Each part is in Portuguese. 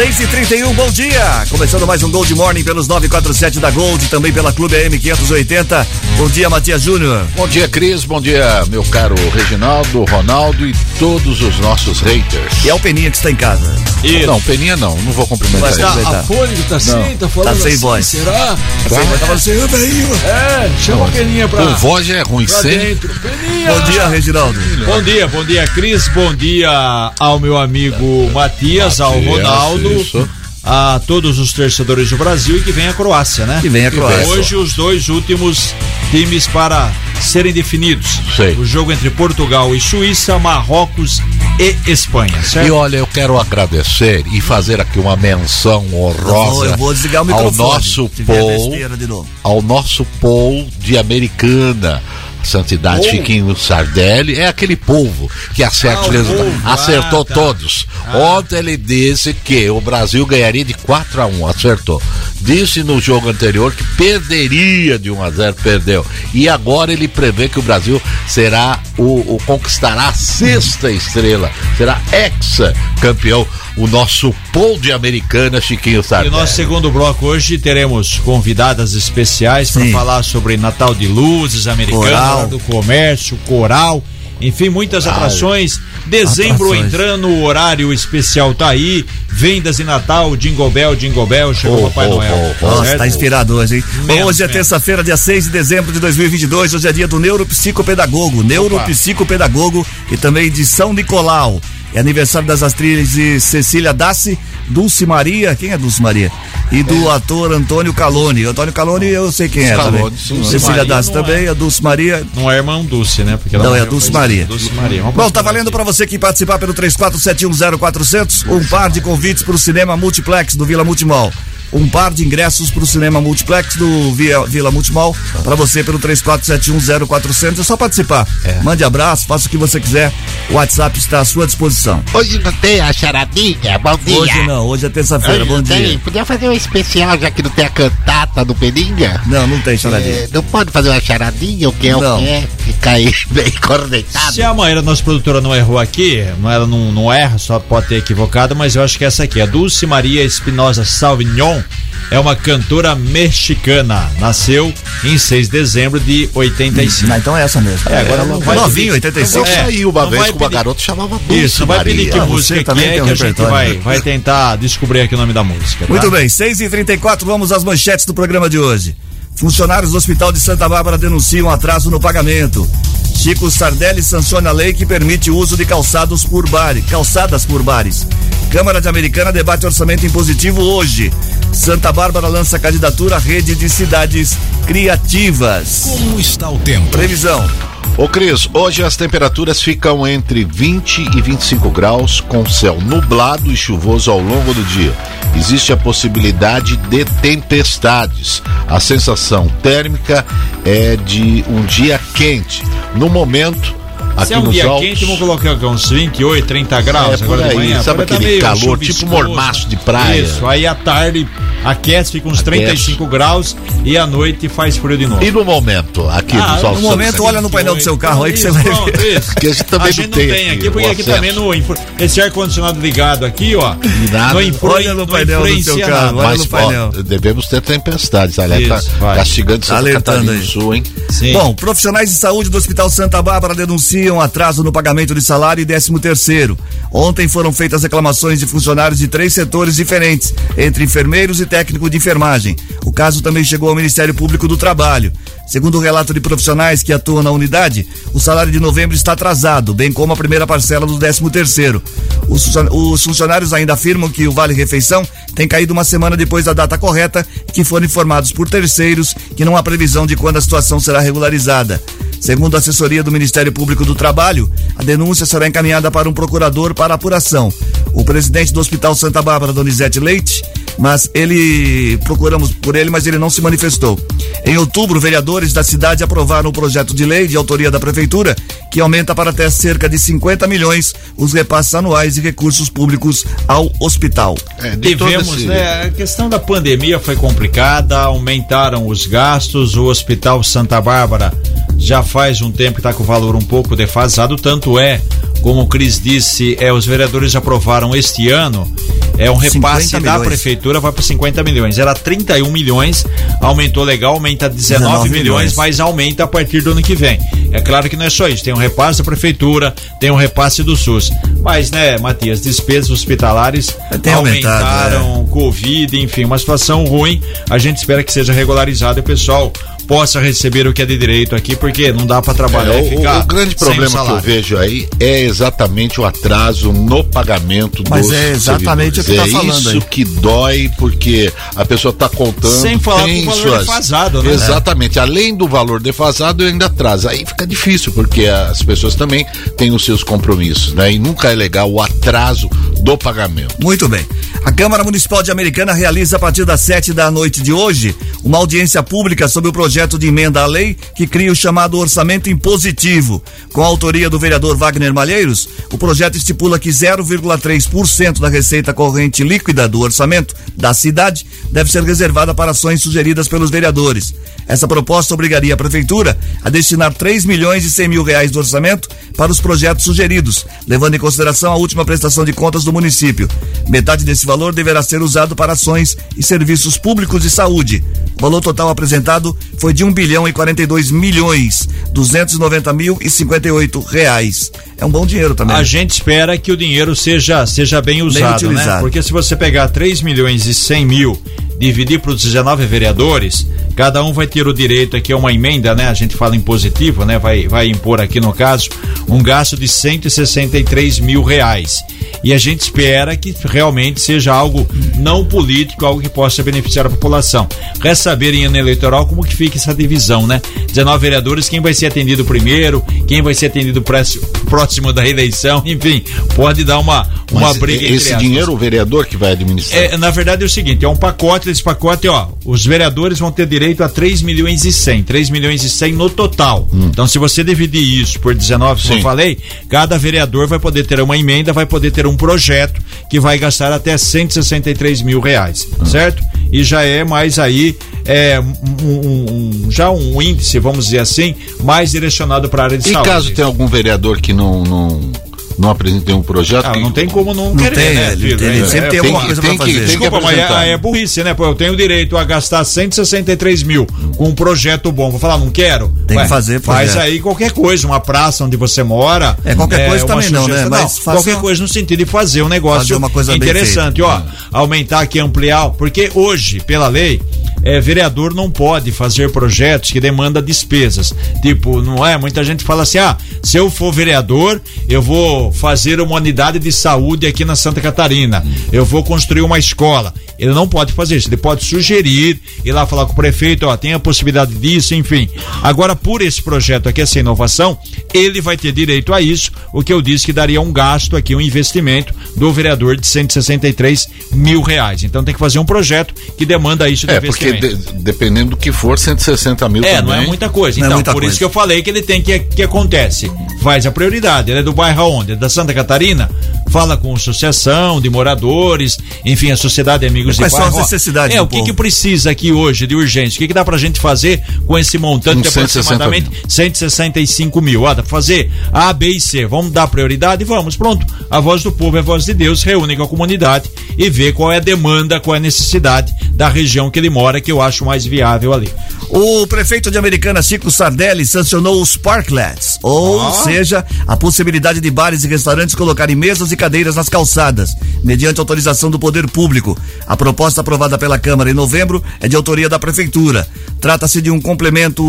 6 e 31 bom dia! Começando mais um Gold Morning pelos 947 da Gold, também pela Clube AM 580. Bom dia, Matias Júnior. Bom dia, Cris. Bom dia, meu caro Reginaldo, Ronaldo e todos os nossos haters. E é o Peninha que está em casa. Isso. Não, Peninha não, não vou cumprimentar Mas ele. tá- A Fônico tá assim, tá falando Tá sem assim, voz. será? Tá, Tá assim, ô Peninha. É, chama a Peninha pra, Com voz é ruim, sem. dentro. Peninha. Bom dia, Reginaldo. Bom dia, bom dia, Cris. Bom dia ao meu amigo Matias, ao Ronaldo. Isso. A todos os torcedores do Brasil e que vem a Croácia, né? Que vem a Croácia. Hoje os dois últimos times para serem definidos. Sei. O jogo entre Portugal e Suíça, Marrocos e Espanha, certo? E olha, eu quero agradecer e fazer aqui uma menção Eu vou, honrosa eu vou desligar o ao nosso Paul, ao nosso Paul de Americana. Santidade Paul? Chiquinho Sardelli é aquele povo que acerta Ah, os resultados. povo. Acertou Ah, tá. todos. Ontem ele disse que o Brasil ganharia de 4 a 1 acertou. Disse no jogo anterior que perderia de 1 a 0 perdeu. E agora ele prevê que o Brasil será o, o conquistará a sexta estrela, será ex-campeão. O nosso Paul de Americana, Chiquinho E no Sardelli. nosso segundo bloco hoje teremos convidadas especiais para falar sobre Natal de Luzes, Americana, Coral. do Comércio, Coral, enfim, muitas atrações. Dezembro Atrações. entrando, o horário especial tá aí. Vendas de Natal, Jingle Bell, Jingle Bell, chegou Oh, Papai oh, Noel. oh. Nossa, tá inspirado hoje, hein? Hoje é terça-feira, dia 6 de dezembro de 2022. Hoje é dia do neuropsicopedagogo, neuropsicopedagogo e também de São Nicolau. É aniversário das atrizes Cecília Dassi, Dulce Maria, quem é Dulce Maria? E do ator Antônio Calone. Antônio Calone eu sei quem é Calone, também. Cecília Dassi não também, a Dulce Maria. Não é irmão Dulce, né? Porque Não, é a morreu Dulce Maria. Dulce Maria. Bom, tá valendo pra você que participar pelo 34710400 um par de convites pro cinema Multiplex do Vila Multimol. Um par de ingressos pro cinema Multiplex do Via- Vila Multimol pra você pelo 34710400. É só participar. Mande abraço, faça o que você quiser. O WhatsApp está à sua disposição. Hoje não tem a charadinha? Bom dia. Hoje não, hoje é terça-feira. Bom não tem. dia. Podia fazer um especial já que não tem a cantata do Peninha? Não, não tem charadinha. É, não pode fazer uma charadinha? O que é Não. o que é? Ficar aí bem cornetado. Se a Maíra, nossa produtora, não errou aqui, não- ela não, não erra, só pode ter equivocado, mas eu acho que essa aqui, a Dulce Maria Espinosa Salvignon, é uma cantora mexicana. Nasceu em 6 de dezembro de 85. Não, então é essa mesmo. É, agora não vai Novinho, pedir- 85. Eu É, uma não vez com uma garota que chamava Dulce Isso, vai pedir que. Ah, você música que também é tem um que a gente vai, vai tentar descobrir aqui o nome da música. tá? Muito bem, 6 e 34 vamos às manchetes do programa de hoje. Funcionários do Hospital de Santa Bárbara denunciam atraso no pagamento. Chico Sardelli sanciona a lei que permite o uso de calçados por bares, calçadas por bares. Câmara de Americana debate orçamento impositivo hoje. Santa Bárbara lança candidatura à rede de cidades criativas. Como está o tempo? Previsão. Ô Cris, hoje as temperaturas ficam entre 20 e 25 graus, com céu nublado e chuvoso ao longo do dia. Existe a possibilidade de tempestades. A sensação térmica é de um dia quente. No momento, aqui Se é um nos dia altos, quente, vamos colocar aqui uns 28, 30 graus É, por agora de aí, manhã. sabe Agora tá aquele meio calor, tipo mormaço de praia? Isso, aí à tarde aquece, fica uns Aquece. 35 graus e à noite faz frio de novo. E no momento, aqui Ah, nos no altos No momento, olha no painel do seu carro aí que você vai ver. isso. Que a gente também a gente não tem aqui, aqui, porque aqui acesso. também no esse ar-condicionado ligado aqui, ó. nada. Não influ- Olha no painel do seu carro, olha Mas no painel. ó, devemos ter tempestades, alerta Isso, vai. castigando Santa Alertando Catarina do Sul, hein? Sim. Bom, profissionais de saúde do Hospital Santa Bárbara denunciam atraso no pagamento de salário e 13 terceiro. Ontem foram feitas reclamações de funcionários de três setores diferentes, entre enfermeiros e técnico de enfermagem. O caso também chegou ao Ministério Público do Trabalho. Segundo o relato de profissionais que atuam na unidade, o salário de novembro está atrasado, bem como a primeira parcela do 13 terceiro. Os funcionários ainda afirmam que o Vale Refeição tem caído uma semana depois da data correta e que foram informados por terceiros que não há previsão de quando a situação será regularizada. Segundo a assessoria do Ministério Público do Trabalho, a denúncia será encaminhada para um procurador para apuração. O presidente do Hospital Santa Bárbara, Donizete Leite, mas ele procuramos por ele, mas ele não se manifestou. Em outubro, vereadores da cidade aprovaram o projeto de lei de autoria da prefeitura que aumenta para até cerca de 50 milhões os repasses anuais de recursos públicos ao hospital. É, Tivemos, esse... né, a questão da pandemia foi complicada, aumentaram os gastos, o Hospital Santa Bárbara já faz um tempo que está com o valor um pouco defasado, tanto é, como o Cris disse, é, os vereadores aprovaram este ano é um repasse da prefeitura, vai para 50 milhões. Era 31 milhões, aumentou legal, aumenta 19, 19 milhões, milhões, mas aumenta a partir do ano que vem. É claro que não é só isso, tem um repasse da prefeitura, tem um repasse do SUS. Mas, né, Matias, despesas hospitalares tem aumentaram, é. Covid, enfim, uma situação ruim. A gente espera que seja regularizado e o pessoal possa receber o que é de direito aqui, porque não dá para trabalhar é, e ficar. O, o grande problema que eu vejo aí é exatamente o atraso no pagamento Mas dos é exatamente o que tá é falando isso aí. que dói, porque a pessoa está contando. Sem falar tem com o valor suas... defasado, né? Exatamente. É. Além do valor defasado, ainda atrasa. Aí fica difícil, porque as pessoas também têm os seus compromissos, né? E nunca é legal o atraso do pagamento. Muito bem. A Câmara Municipal de Americana realiza a partir das sete da noite de hoje uma audiência pública sobre o projeto de emenda à lei que cria o chamado orçamento impositivo. Com a autoria do vereador Wagner Malheiros, o projeto estipula que 0,3% da receita corrente líquida do orçamento da cidade deve ser reservada para ações sugeridas pelos vereadores. Essa proposta obrigaria a prefeitura a destinar 3 milhões e 100 mil reais do orçamento para os projetos sugeridos, levando em consideração a última prestação de contas do município. Metade desse valor deverá ser usado para ações e serviços públicos de saúde. O valor total apresentado foi de 1 bilhão e 42 milhões 290 mil e 58 reais. É um bom dinheiro também. A gente espera que o dinheiro seja, seja bem usado, bem né? Porque se você pegar 3 milhões e 100 mil dividir para os 19 vereadores, cada um vai ter o direito aqui a uma emenda, né? A gente fala em positivo, né? Vai, vai impor aqui no caso um gasto de 163 mil reais. E a gente espera que realmente seja algo não político, algo que possa beneficiar a população. Resta saber em ano eleitoral como que fica essa divisão, né? 19 vereadores, quem vai ser atendido primeiro, quem vai ser atendido próximo da eleição, enfim, pode dar uma, uma Mas briga Esse dinheiro o vereador que vai administrar? É, na verdade é o seguinte, é um pacote, esse pacote, ó, os vereadores vão ter direito a 3 milhões e 100, 3 milhões e 100 no total. Hum. Então se você dividir isso por 19, como eu falei, cada vereador vai poder ter uma emenda, vai poder ter um projeto que vai gastar até 163 mil reais, hum. certo? E já é mais aí é, um, um, já um índice, vamos dizer assim, mais direcionado para a área de e saúde. E caso tenha algum vereador que não, não não apresentei um projeto. Ah, não tem como não, não querer, tem, né, filho? Ele, ele sempre é, tem alguma coisa tem pra fazer. Desculpa, mas é, é, burrice, né? Pô, eu tenho direito a gastar 163 mil com um projeto bom. Vou falar, não quero? Tem Ué, que fazer, Faz aí qualquer coisa, uma praça onde você mora. É, qualquer é, coisa também não, né? Mas não, qualquer coisa no sentido de fazer um negócio fazer interessante, ó. Aumentar aqui, ampliar, porque hoje, pela lei, é, vereador não pode fazer projetos que demandam despesas. Tipo, não é? Muita gente fala assim: ah, se eu for vereador, eu vou fazer uma unidade de saúde aqui na Santa Catarina, eu vou construir uma escola. Ele não pode fazer isso, ele pode sugerir, ir lá falar com o prefeito, ó, tem a possibilidade disso, enfim. Agora, por esse projeto aqui, essa inovação, ele vai ter direito a isso, o que eu disse que daria um gasto aqui, um investimento do vereador de 163 mil reais. Então tem que fazer um projeto que demanda isso de é, investimento. Porque de, dependendo do que for, 160 mil É, também. não é muita coisa. Então, é muita por coisa. isso que eu falei que ele tem que que acontece. Faz a prioridade. Ele é do bairro onde? É da Santa Catarina? Fala com associação de moradores, enfim, a sociedade de amigos Quais de bairro. Quais são as necessidades É, o que, que precisa aqui hoje de urgência? O que, que dá pra gente fazer com esse montante de aproximadamente 165 mil? Ah, dá pra fazer A, B e C. Vamos dar prioridade? Vamos, pronto. A voz do povo é a voz de Deus. Reúne com a comunidade e vê qual é a demanda, qual é a necessidade da região que ele mora, que eu acho mais viável ali. O prefeito de Americana, Chico Sardelli, sancionou os parklets, ou Ah. seja, a possibilidade de bares e restaurantes colocarem mesas e cadeiras nas calçadas, mediante autorização do poder público. A proposta aprovada pela Câmara em novembro é de autoria da Prefeitura. Trata-se de um complemento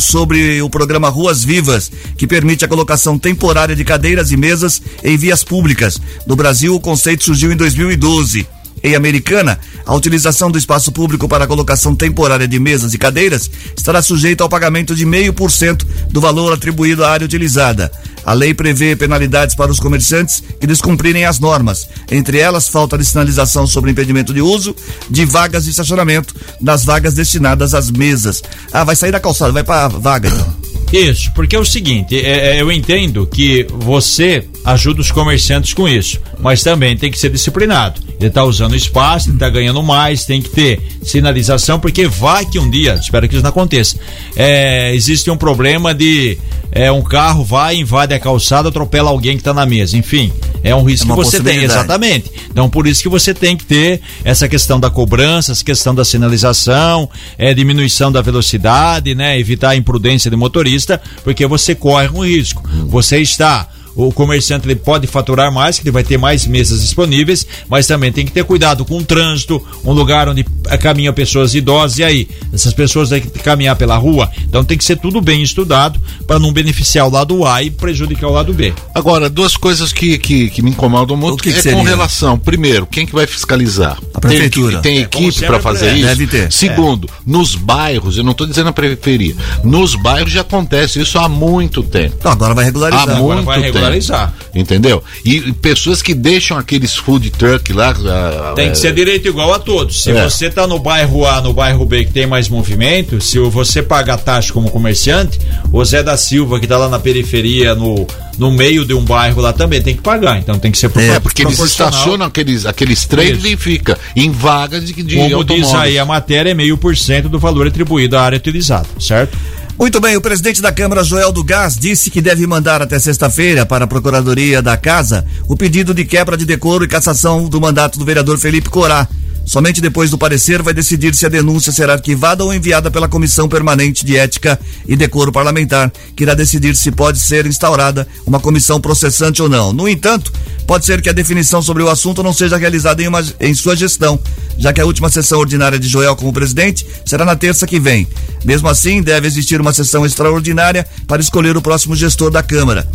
sobre o programa Ruas Vivas, que permite a colocação temporária de cadeiras e mesas em vias públicas. No Brasil, o conceito surgiu em 2012. Em Americana, a utilização do espaço público para colocação temporária de mesas e cadeiras estará sujeita ao pagamento de meio por cento do valor atribuído à área utilizada. A lei prevê penalidades para os comerciantes que descumprirem as normas, entre elas falta de sinalização sobre impedimento de uso de vagas de estacionamento nas vagas destinadas às mesas. Ah, vai sair da calçada, vai para vaga então. Isso, porque é o seguinte, é, é, eu entendo que você ajuda os comerciantes com isso, mas também tem que ser disciplinado. Ele está usando espaço, ele está ganhando mais, tem que ter sinalização, porque vai que um dia, espero que isso não aconteça, é, existe um problema de é, um carro vai, invade a calçada, atropela alguém que está na mesa. Enfim, é um risco É que você tem, exatamente. Então, por isso que você tem que ter essa questão da cobrança, essa questão da sinalização, é, diminuição da velocidade, né? Evitar a imprudência de motorista, porque você corre um risco. Você está. O comerciante ele pode faturar mais, que ele vai ter mais mesas disponíveis, mas também tem que ter cuidado com o trânsito, um lugar onde caminham pessoas idosas, e aí? Essas pessoas têm que caminhar pela rua, então tem que ser tudo bem estudado para não beneficiar o lado A e prejudicar o lado B. Agora, duas coisas que, que, que me incomodam muito O que que é seria? com relação. Primeiro, quem que vai fiscalizar? A prefeitura. Tem, É, como equipe sempre, para fazer é. isso? Deve ter. Segundo, nos bairros, eu não estou dizendo na periferia, nos bairros já acontece isso há muito tempo. Então, agora vai regularizar. Há agora muito vai regularizar. Entendeu? E, pessoas que deixam aqueles food truck lá. ah, Tem é, que ser direito igual a todos. Se É. você tá no bairro A, no bairro B que tem mais movimento, se você paga a taxa como comerciante, o Zé da Silva que tá lá na periferia, no, no meio de um bairro lá também tem que pagar. Então tem que ser É, porque eles proporcional. estacionam aqueles, aqueles Isso. e fica em vagas de, de Como automóveis. diz aí a matéria, é meio por cento do valor atribuído à área utilizada, certo? Muito bem, o presidente da Câmara, Joel do Gás, disse que deve mandar até sexta-feira para a Procuradoria da Casa o pedido de quebra de decoro e cassação do mandato do vereador Felipe Corá. Somente depois do parecer vai decidir se a denúncia será arquivada ou enviada pela Comissão Permanente de Ética e Decoro Parlamentar, que irá decidir se pode ser instaurada uma comissão processante ou não. No entanto, pode ser que a definição sobre o assunto não seja realizada em, uma- em sua gestão, já que a última sessão ordinária de Joel como presidente será na terça que vem. Mesmo assim, deve existir uma sessão extraordinária para escolher o próximo gestor da Câmara.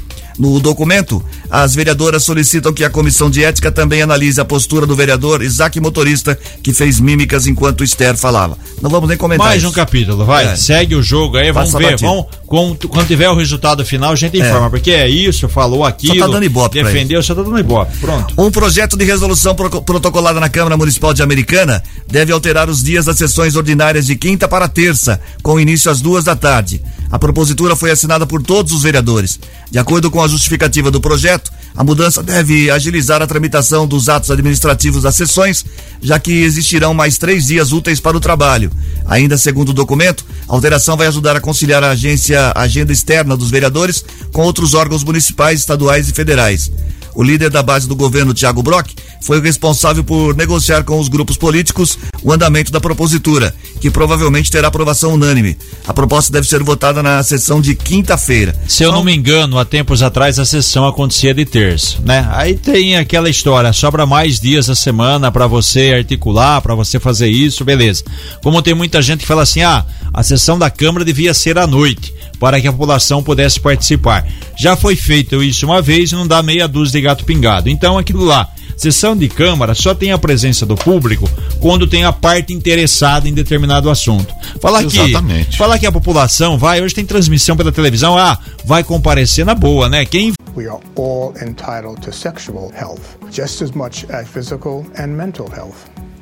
No documento, as vereadoras solicitam que a comissão de ética também analise a postura do vereador Isaac Motorista, que fez mímicas enquanto Esther falava. Não vamos nem comentar Mais isso. um capítulo, vai. É. Segue o jogo aí, vamos Passa ver. batido. Vamos, com- quando tiver o resultado final, a gente informa. Porque é isso, falou aquilo. Só tá dando ibope Defendeu, só tá dando ibope. Pronto. Um projeto de resolução pro- protocolada na Câmara Municipal de Americana deve alterar os dias das sessões ordinárias de quinta para terça, com início às duas da tarde. A propositura foi assinada por todos os vereadores. De acordo com a justificativa do projeto, a mudança deve agilizar a tramitação dos atos administrativos das sessões, já que existirão mais três dias úteis para o trabalho. Ainda segundo o documento, a alteração vai ajudar a conciliar a agência, a agenda externa dos vereadores com outros órgãos municipais, estaduais e federais. O líder da base do governo, Tiago Brock, foi o responsável por negociar com os grupos políticos o andamento da propositura, que provavelmente terá aprovação unânime. A proposta deve ser votada na sessão de quinta-feira. Se eu não me engano, há tempos atrás a sessão acontecia de terça, né? Aí tem aquela história, sobra mais dias da semana para você articular, para você fazer isso, beleza. Como tem muita gente que fala assim: "Ah, a sessão da Câmara devia ser à noite, para que a população pudesse participar". Já foi feito isso uma vez e não dá meia dúzia de gato pingado. Então aquilo lá, Sessão de Câmara só tem a presença do público quando tem a parte interessada em determinado assunto. Falar que, Exatamente. falar que a população vai, hoje tem transmissão pela televisão, ah, vai comparecer na boa, né? Quem We are all entitled to sexual health, just as much as physical and mental health.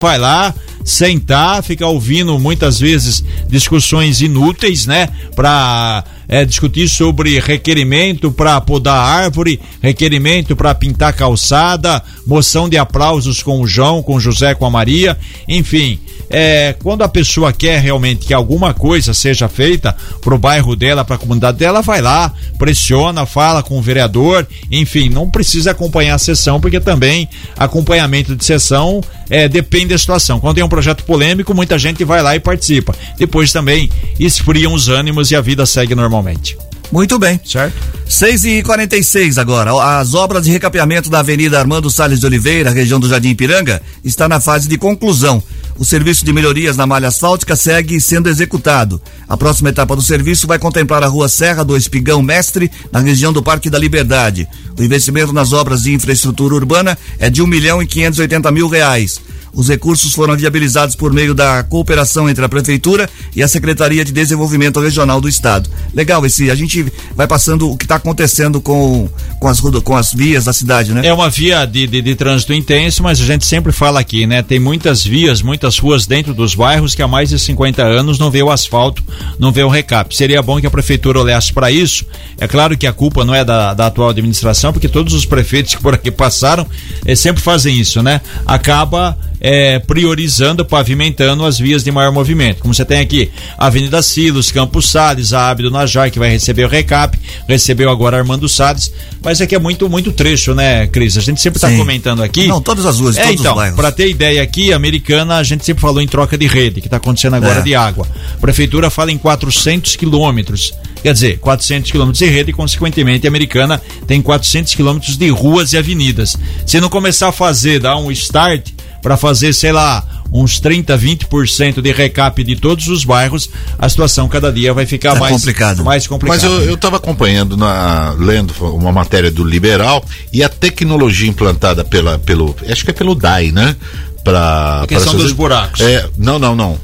vai lá, sentar, ficar ouvindo muitas vezes discussões inúteis, né? Pra é, discutir sobre requerimento para podar árvore, requerimento para pintar calçada, moção de aplausos com o João, com o José, com a Maria, enfim. É, quando a pessoa quer realmente que alguma coisa seja feita pro bairro dela, para a comunidade dela, vai lá, pressiona, fala com o vereador, enfim, não precisa acompanhar a sessão, porque também acompanhamento de sessão é, depende da situação. Quando tem um projeto polêmico, muita gente vai lá e participa. Depois também esfriam os ânimos e a vida segue normalmente. Muito bem. Certo. 6 e 46 agora. As obras de recapeamento da Avenida Armando Salles de Oliveira, região do Jardim Ipiranga, está na fase de conclusão. O serviço de melhorias na malha asfáltica segue sendo executado. A próxima etapa do serviço vai contemplar a rua Serra do Espigão Mestre, na região do Parque da Liberdade. O investimento nas obras de infraestrutura urbana é de um milhão e quinhentos mil reais. Os recursos foram viabilizados por meio da cooperação entre a Prefeitura e a Secretaria de Desenvolvimento Regional do Estado. Legal esse, a gente vai passando o que está acontecendo com, com, as, com as vias da cidade, né? É uma via de, de, de, trânsito intenso, mas a gente sempre fala aqui, né? Tem muitas vias, muitas ruas dentro dos bairros que há mais de 50 anos não vê o asfalto, não vê o recap. Seria bom que a Prefeitura olhasse para isso. É claro que a culpa não é da, da atual administração, porque todos os prefeitos que por aqui passaram eh, sempre fazem isso, né? Acaba é, priorizando, pavimentando as vias de maior movimento. Como você tem aqui, Avenida Silos, Campos Sales, a Abdo Najar, que vai receber o recap, recebeu agora Armando Salles, mas aqui é muito, muito trecho, né, Cris? A gente sempre está comentando aqui. Não, todas as ruas, é, todos então. Para ter ideia aqui, americana, a gente sempre falou em troca de rede, que está acontecendo agora É. de água. A prefeitura fala em 400 quilômetros. Quer dizer, 400 quilômetros de rede e, consequentemente, a americana tem 400 quilômetros de ruas e avenidas. Se não começar a fazer, dar um start para fazer, sei lá, uns 30, 20% de recap de todos os bairros, a situação cada dia vai ficar Tá mais complicado. Mais complicado. Mas eu, eu tava acompanhando, na, lendo uma matéria do Liberal e a tecnologia implantada pela, pelo, acho que é pelo DAI, né? Pra, A questão pra dos buracos. É, não, não, não.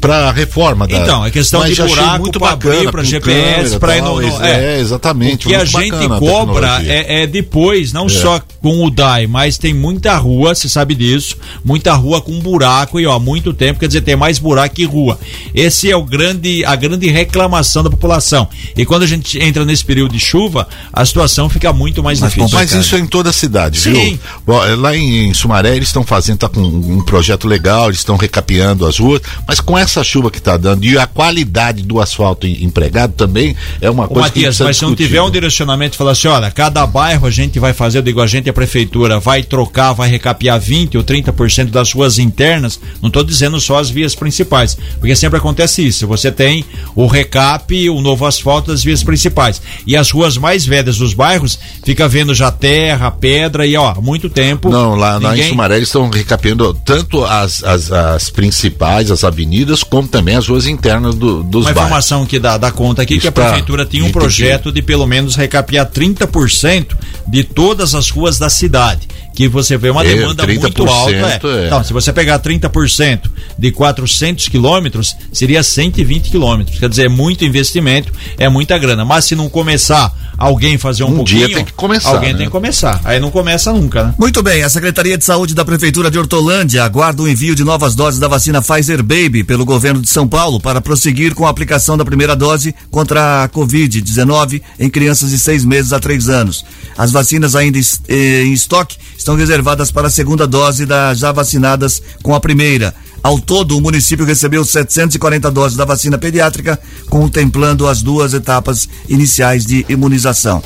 Para a reforma da. Então, é questão Mas de buraco muito abrir com GPS, no- no- é, é. exatamente. O que a gente a cobra tecnologia. é, é depois, não É. só com o DAI, mas tem muita rua, você sabe disso, muita rua com buraco e ó, há muito tempo, quer dizer, tem mais buraco que rua. Esse é o grande, a grande reclamação da população. E quando a gente entra nesse período de chuva, a situação fica muito mais, difícil. Mas isso é em toda a cidade, Sim. viu? Bom, é, Lá em, em Sumaré eles estão fazendo, tá com um projeto legal, eles estão recapeando as ruas, mas com essa chuva que está dando e a qualidade do asfalto em- empregado também é uma coisa que Matias, precisa mas se não discutir. tiver um direcionamento e falar assim, olha, cada bairro a gente vai fazer, eu digo, a gente a prefeitura vai trocar, vai recapear 20 ou 30% das ruas internas, não estou dizendo só as vias principais, porque sempre acontece isso, você tem o recap, o novo asfalto das vias principais, e as ruas mais velhas dos bairros, fica vendo já terra, pedra, e ó, há muito tempo... Não, lá, lá em ninguém- Sumaré eles estão recapeando tanto as, as, as principais, as avenidas, como também as ruas internas do, dos Uma bairros. informação que dá, dá conta aqui Isso que a prefeitura tinha um projeto de pelo menos recapear 30% de todas as ruas da cidade. Que você vê uma É, demanda muito 30% alta. É. é. Então, se você pegar 30% de 400 quilômetros, seria 120 quilômetros. Quer dizer, é muito investimento, é muita grana. Mas se não começar alguém fazer um, Um pouquinho. dia tem que começar, Alguém né? tem que começar. Aí não começa nunca, né? Muito bem, a Secretaria de Saúde da Prefeitura de Hortolândia aguarda o envio de novas doses da vacina Pfizer Baby pelo governo de São Paulo para prosseguir com a aplicação da primeira dose contra a Covid-19 em crianças de seis meses a três anos. As vacinas ainda eh, em estoque estão reservadas para a segunda dose das já vacinadas com a primeira. Ao todo, o município recebeu 740 doses da vacina pediátrica, contemplando as duas etapas iniciais de imunização.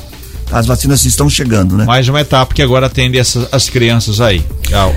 As vacinas estão chegando, né? Mais uma etapa que agora atende essas, as crianças aí.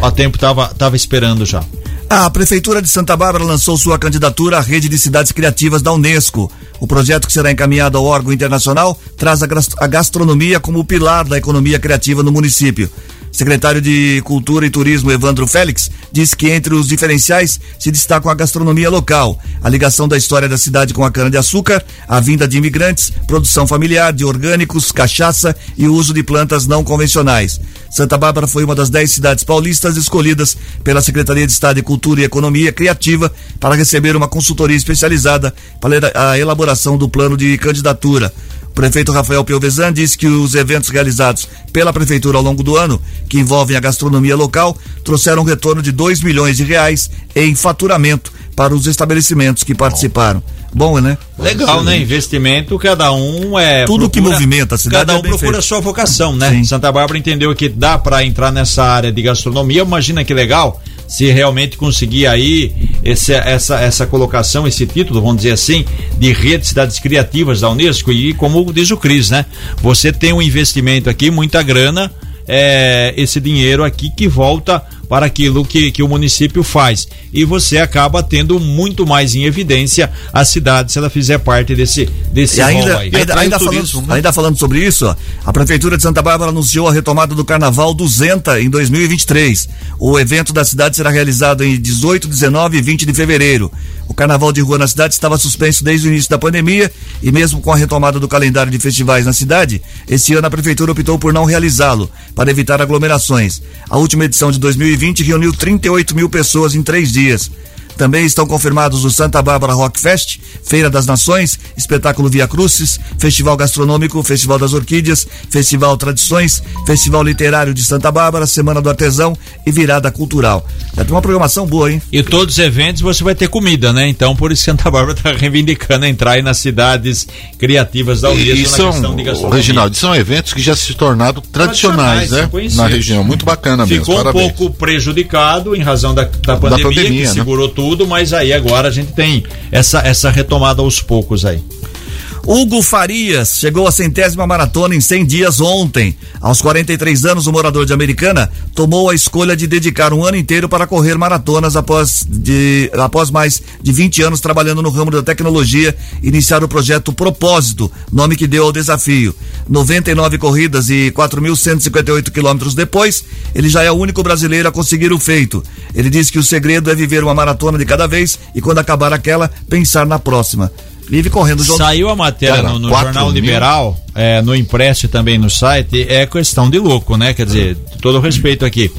A tempo tava, tava esperando já. A Prefeitura de Santa Bárbara lançou sua candidatura à rede de cidades criativas da Unesco. O projeto que será encaminhado ao órgão internacional traz a gastronomia como pilar da economia criativa no município. Secretário de Cultura e Turismo Evandro Félix disse que entre os diferenciais se destacam a gastronomia local, a ligação da história da cidade com a cana-de-açúcar, a vinda de imigrantes, produção familiar de orgânicos, cachaça e o uso de plantas não convencionais. Santa Bárbara foi uma das dez cidades paulistas escolhidas pela Secretaria de Estado de Cultura e Economia Criativa para receber uma consultoria especializada para a elaboração do plano de candidatura. O prefeito Rafael Piovesan disse que os eventos realizados pela prefeitura ao longo do ano, que envolvem a gastronomia local, trouxeram um retorno de 2 milhões de reais em faturamento para os estabelecimentos que participaram. Bom, né? Legal, né? Investimento, cada um é. Tudo que movimenta a cidade Cada é um bem procura feito. a sua vocação, né? Sim. Santa Bárbara entendeu que dá para entrar nessa área de gastronomia. Imagina que legal se realmente conseguir aí esse, essa, essa colocação, esse título, vamos dizer assim, de rede de cidades criativas da Unesco. E como diz o Cris, né? Você tem um investimento aqui, muita grana, é, esse dinheiro aqui que volta para aquilo que, que o município faz. E você acaba tendo muito mais em evidência a cidade se ela fizer parte desse, desse E ainda, aí. ainda, ainda falando, ainda falando sobre isso, ó, a Prefeitura de Santa Bárbara anunciou a retomada do Carnaval 200 em 2023. O evento da cidade será realizado em 18, 19 e 20 de fevereiro. O Carnaval de Rua na cidade estava suspenso desde o início da pandemia e mesmo com a retomada do calendário de festivais na cidade, esse ano a Prefeitura optou por não realizá-lo, para evitar aglomerações. A última edição de 2020 reuniu 38 mil pessoas em três dias. Também estão confirmados o Santa Bárbara Rock Fest, Feira das Nações, Espetáculo Via Crucis, Festival Gastronômico, Festival das Orquídeas, Festival Tradições, Festival Literário de Santa Bárbara, Semana do Artesão e Virada Cultural. Já tem uma programação boa, hein? E todos os eventos você vai ter comida, né? Então por isso Santa Bárbara está reivindicando entrar aí nas cidades criativas da Unesco E na são, questão de gastronomia. Reginaldo, são eventos que já se tornaram tradicionais, Tradicionais, né? são conhecidos. Na região. Muito bacana mesmo. Ficou um pouco prejudicado em razão da, da pandemia, pandemia, que né? segurou tudo, mas aí agora a gente tem essa, essa retomada aos poucos aí. Hugo Farias chegou à centésima maratona em 100 dias ontem. Aos 43 anos, o morador de Americana tomou a escolha de dedicar um ano inteiro para correr maratonas após, de, após mais de 20 anos trabalhando no ramo da tecnologia, iniciar o projeto Propósito, nome que deu ao desafio. 99 corridas e 4.158 quilômetros depois, ele já é o único brasileiro a conseguir o feito. Ele diz que o segredo é viver uma maratona de cada vez e quando acabar aquela, pensar na próxima. Vive correndo junto. Saiu a matéria Cara, no, no Jornal mil? Liberal, é, no impresso e também no site, é questão de louco, né? Quer dizer, todo o respeito aqui.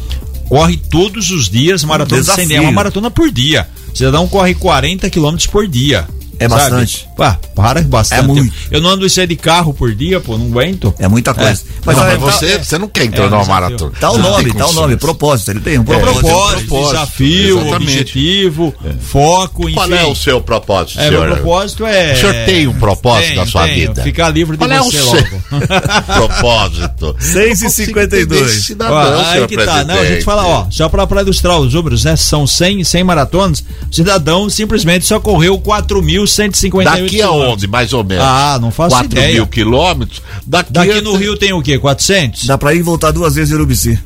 Corre todos os dias maratona de 100 desafio. dias, é uma maratona por dia. O cidadão corre 40 quilômetros por dia. É sabe? bastante. Pá, para bastante. É muito. Eu não ando isso aí de carro por dia, pô, não aguento. É muita coisa. Mas, Mas, não, mas tá- você, você não quer É, entrar um numa desafio. maratona. Tá o Você nome, tá o nome, propósito. Ele tem um É, propósito. Propósito, propósito, desafio, exatamente. objetivo, foco, enfim. Qual é o seu propósito, É, meu senhor? propósito é. O senhor tem um propósito Tenho, na sua tenho. vida? Ficar livre de Qual é o você seu logo. propósito? 6 e 52 Cidadão, Ó, aí senhor que tá, não, a gente fala, ó, só pra, pra ilustrar os números, né? São 100, 100 maratonas, o cidadão simplesmente só correu 4.158 Daqui quilômetros. aonde, mais ou menos? Ah, não faço 4 ideia. mil quilômetros? Daqui, Daqui no Rio tem o quê? 400? Dá pra ir e voltar duas vezes em Urubici.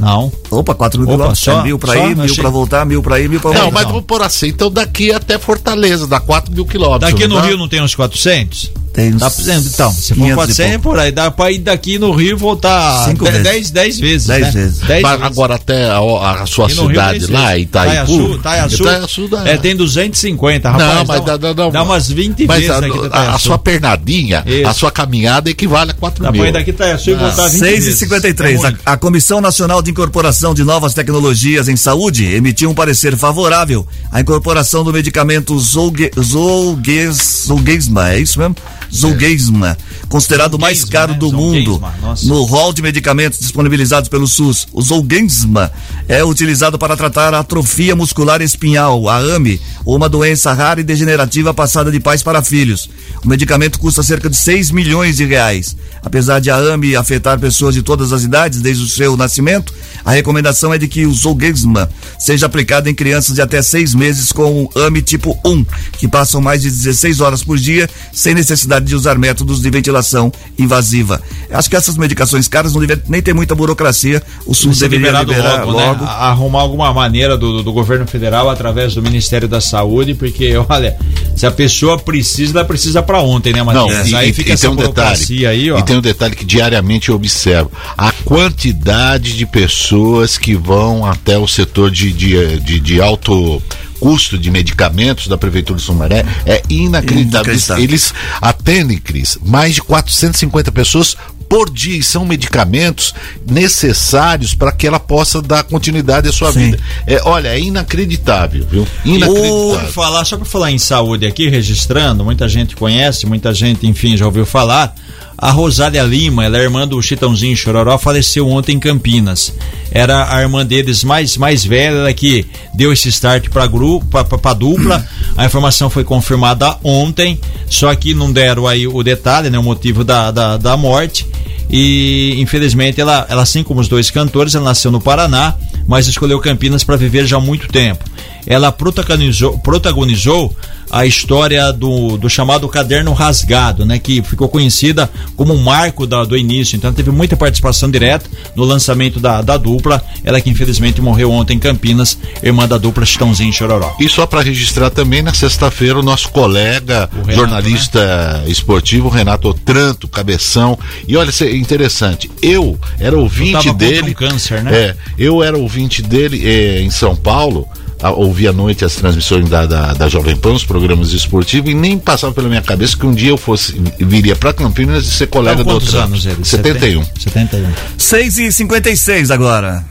Não. Opa, 4 mil Opa, quilômetros. só- é mil pra só? ir, mil Achei- pra voltar, mil pra ir, mil pra Não, voltar. mas vamos por assim. Então daqui até Fortaleza, dá 4 mil quilômetros. Daqui no não dá? Rio não tem uns 400? Tem uns Dá então, se for 500 e 400 pouco. por aí, dá pra ir daqui no Rio e voltar Cinco 10 vezes. 10 vezes. Dez né? vezes. Dez Mas vezes. agora até a, a sua Rio cidade dez lá. Itaipu. Itaiaçu, Itaiaçu, dá- é, tem 250, rapaz. não, mas dá, dá, dá, dá umas 20 mas vezes a, daqui de a- a sua pernadinha, Isso. a sua caminhada equivale a 4 Dá mil. pra ir daqui Itaiaçu e Ah. voltar 20 6 e vezes. 53 É a, a Comissão Nacional de Incorporação de Novas Tecnologias em Saúde emitiu um parecer favorável à incorporação do medicamento Zolge, Zolges, Zolgesma, é isso mesmo? Zolgesma, considerado o mais Zolgensma, caro né? do mundo Zolgensma, nossa. no rol de medicamentos disponibilizados pelo SUS. O Zolgensma é utilizado para tratar a atrofia muscular espinhal, a AME, uma doença rara e degenerativa passada de pais para filhos. O medicamento custa cerca de 6 milhões de reais. Apesar de a AME afetar pessoas de todas as idades desde o seu nascimento, a recomendação é de que o Zolgensma seja aplicado em crianças de até seis meses com AME tipo 1, que passam mais de 16 horas por dia sem necessidade de usar métodos de ventilação invasiva. Acho que essas medicações caras não devem nem ter muita burocracia. O SUS deveria liberar logo, logo. né? A- Arrumar alguma maneira do, do governo federal através do Ministério da Saúde, porque, olha, se a pessoa precisa, ela precisa pra ontem, né, Não, Matheus? e, Aí e- fica e essa tem um burocracia detalhe, aí, ó. e tem um detalhe que diariamente eu observo, a quantidade de pessoas que vão até o setor de, de, de, de alto custo de medicamentos da Prefeitura de Sumaré é inacreditável. Eles, Inacreditável. eles atendem, Cris, mais de 450 pessoas por dia e são medicamentos necessários para que ela possa dar continuidade à sua Sim. vida. É, olha, é inacreditável, viu? Inacreditável. falar, só para falar em saúde aqui, registrando, muita gente conhece, muita gente, enfim, já ouviu falar. A Rosália Lima, ela é irmã do Chitãozinho Chororó, faleceu ontem em Campinas. Era a irmã deles mais, mais velha, ela que deu esse start para para dupla. A informação foi confirmada ontem, só que não deram aí o detalhe, né, o motivo da, da, da morte. E infelizmente ela, ela, assim como os dois cantores, ela nasceu no Paraná, mas escolheu Campinas para viver já há muito tempo. Ela protagonizou, protagonizou a história do, do chamado caderno rasgado, né, que ficou conhecida como um marco da, do início. Então teve muita participação direta no lançamento da, da dupla. Ela que infelizmente morreu ontem em Campinas, irmã da dupla Chitãozinho e Chororó. E só para registrar também na sexta-feira o nosso colega, o Renato, jornalista né? esportivo Renato Otranto, cabeção. E olha, é interessante. Eu era ouvinte dele. Um câncer, né? É, eu era ouvinte dele é, em São Paulo a, ouvia à noite as transmissões da, da, da, Jovem Pan, os programas esportivos, e nem passava pela minha cabeça que um dia eu fosse viria para Campinas e ser colega então, do outro. anos ele? 71. 71. 6 e 56 agora.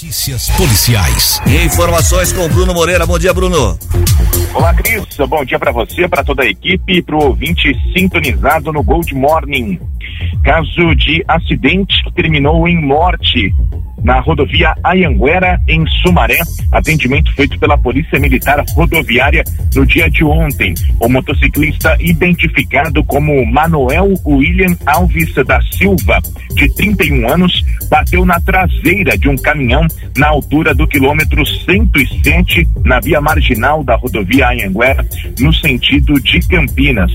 Notícias policiais. Informações com Bruno Moreira. Bom dia, Bruno. Olá, Cris. Bom dia para você, para toda a equipe e para o ouvinte sintonizado no Gold Morning. Caso de acidente que terminou em morte na rodovia Ayanguera, em Sumaré. Atendimento feito pela Polícia Militar Rodoviária no dia de ontem. O motociclista, identificado como Manuel William Alves da Silva, de 31 anos, bateu na traseira de um caminhão na altura do quilômetro 107, na via marginal da rodovia Anhanguera, no sentido de Campinas.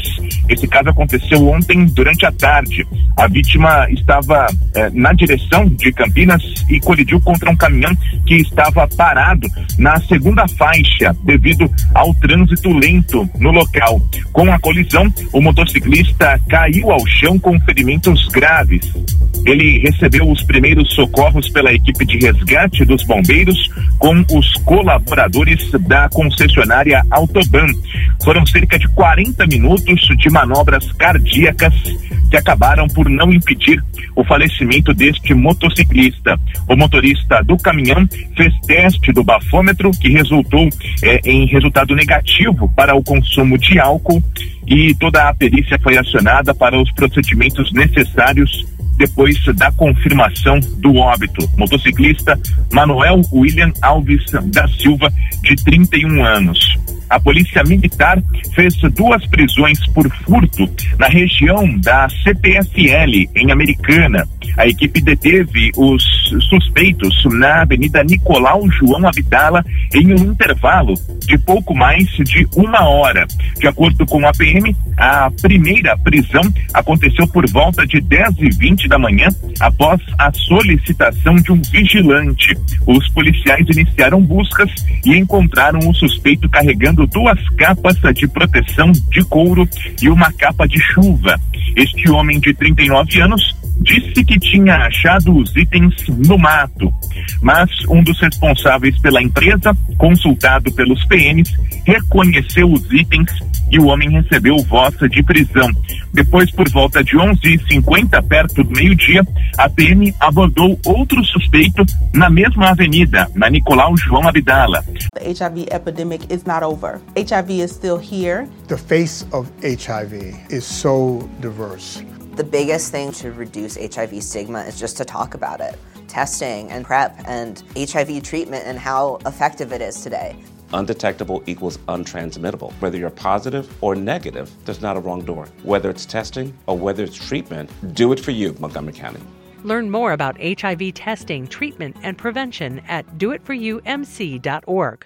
Esse caso aconteceu ontem durante a tarde. A vítima estava eh, na direção de Campinas e colidiu contra um caminhão que estava parado na segunda faixa, devido ao trânsito lento no local. Com a colisão, o motociclista caiu ao chão com ferimentos graves. Ele recebeu os primeiros socorros pela equipe de resgate dos bombeiros com os colaboradores da concessionária Autoban. Foram cerca de 40 minutos de manobras cardíacas que acabaram por não impedir o falecimento deste motociclista. O motorista do caminhão fez teste do bafômetro que resultou é, em resultado negativo para o consumo de álcool e toda a perícia foi acionada para os procedimentos necessários depois da confirmação do óbito. Motociclista Manuel William Alves da Silva, de 31 anos a Polícia Militar fez duas prisões por furto na região da CPFL, em Americana. A equipe deteve os suspeitos na Avenida Nicolau João Abdala em um intervalo de pouco mais de uma hora. De acordo com a PM, a primeira prisão aconteceu por volta de 10 e 20 da manhã, após a solicitação de um vigilante. Os policiais iniciaram buscas e encontraram o suspeito carregando usando duas capas de proteção de couro e uma capa de chuva. Este homem de 39 anos disse que tinha achado os itens no mato, mas um dos responsáveis pela empresa, consultado pelos PMs, reconheceu os itens e o homem recebeu voz de prisão. Depois, por volta de 11h50, perto do meio-dia, a PM abordou outro suspeito na mesma avenida, na Nicolau João Abdala. The HIV epidemic is not over. HIV is still here. The face of HIV is so diverse. The biggest thing to reduce HIV stigma is just to talk about it. Testing and PrEP and HIV treatment and how effective it is today. Undetectable equals untransmittable. Whether you're positive or negative, there's not a wrong door. Whether it's testing or whether it's treatment, do it for you, Montgomery County. Learn more about HIV testing, treatment, and prevention at doitforyoumc.org.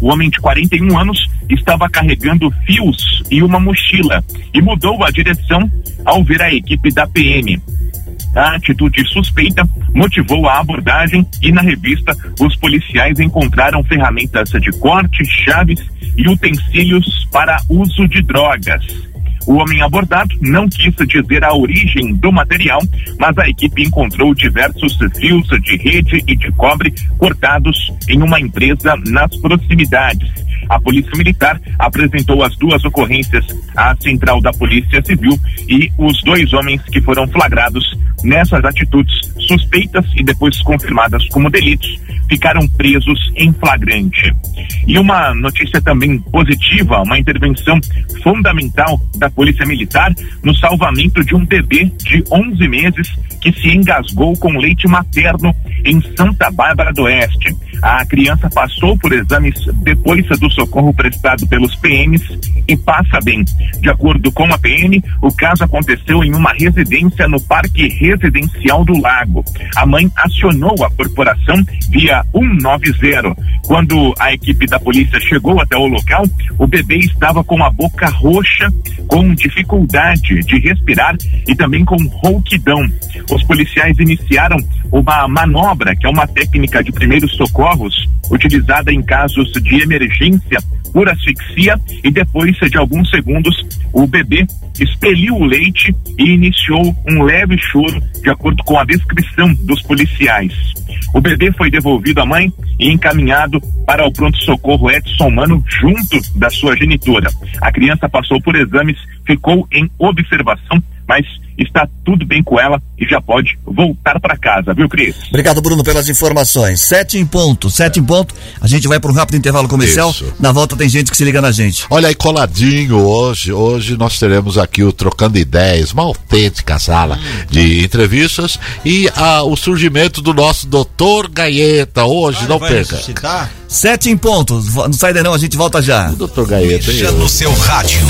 O homem de 41 anos estava carregando fios e uma mochila e mudou a direção ao ver a equipe da PM. A atitude suspeita motivou a abordagem e na revista os policiais encontraram ferramentas de corte, chaves e utensílios para uso de drogas. O homem abordado não quis dizer a origem do material, mas a equipe encontrou diversos fios de rede e de cobre cortados em uma empresa nas proximidades. A Polícia Militar apresentou as duas ocorrências à Central da Polícia Civil e os dois homens que foram flagrados nessas atitudes suspeitas e depois confirmadas como delitos ficaram presos em flagrante. E uma notícia também positiva, uma intervenção fundamental da Polícia Militar no salvamento de um bebê de 11 meses que se engasgou com leite materno em Santa Bárbara do Oeste. A criança passou por exames depois do socorro prestado pelos PMs e passa bem. De acordo com a PM, o caso aconteceu em uma residência no Parque Residencial do Lago. A mãe acionou a corporação via 190. Quando a equipe da polícia chegou até o local, o bebê estava com a boca roxa, com dificuldade de respirar e também com rouquidão. Os policiais iniciaram uma manobra, que é uma técnica de primeiros socorros utilizada em casos de emergência por asfixia e depois de alguns segundos o bebê expeliu o leite e iniciou um leve choro, de acordo com a descrição dos policiais. O bebê foi devolvido à mãe e encaminhado para o pronto-socorro Edson Mano junto da sua genitora. A criança passou por exames, ficou em observação, mas está tudo bem com ela e já pode voltar para casa, viu, Cris? Obrigado, Bruno, pelas informações. Sete em ponto, sete em ponto. A gente vai para um rápido intervalo comercial. Isso. Na volta tem gente que se liga na gente. Olha aí, coladinho hoje. Hoje nós teremos aqui o Trocando Ideias, uma autêntica sala de entrevistas e ah, o surgimento do nosso doutor Gaeta. Hoje, não perca. Sete em ponto. Não sai daí não, a gente volta já. O doutor Gaeta? Já no seu rádio.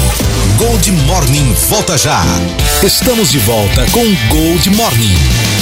Gold Morning volta já. Estamos de volta com Gold Morning.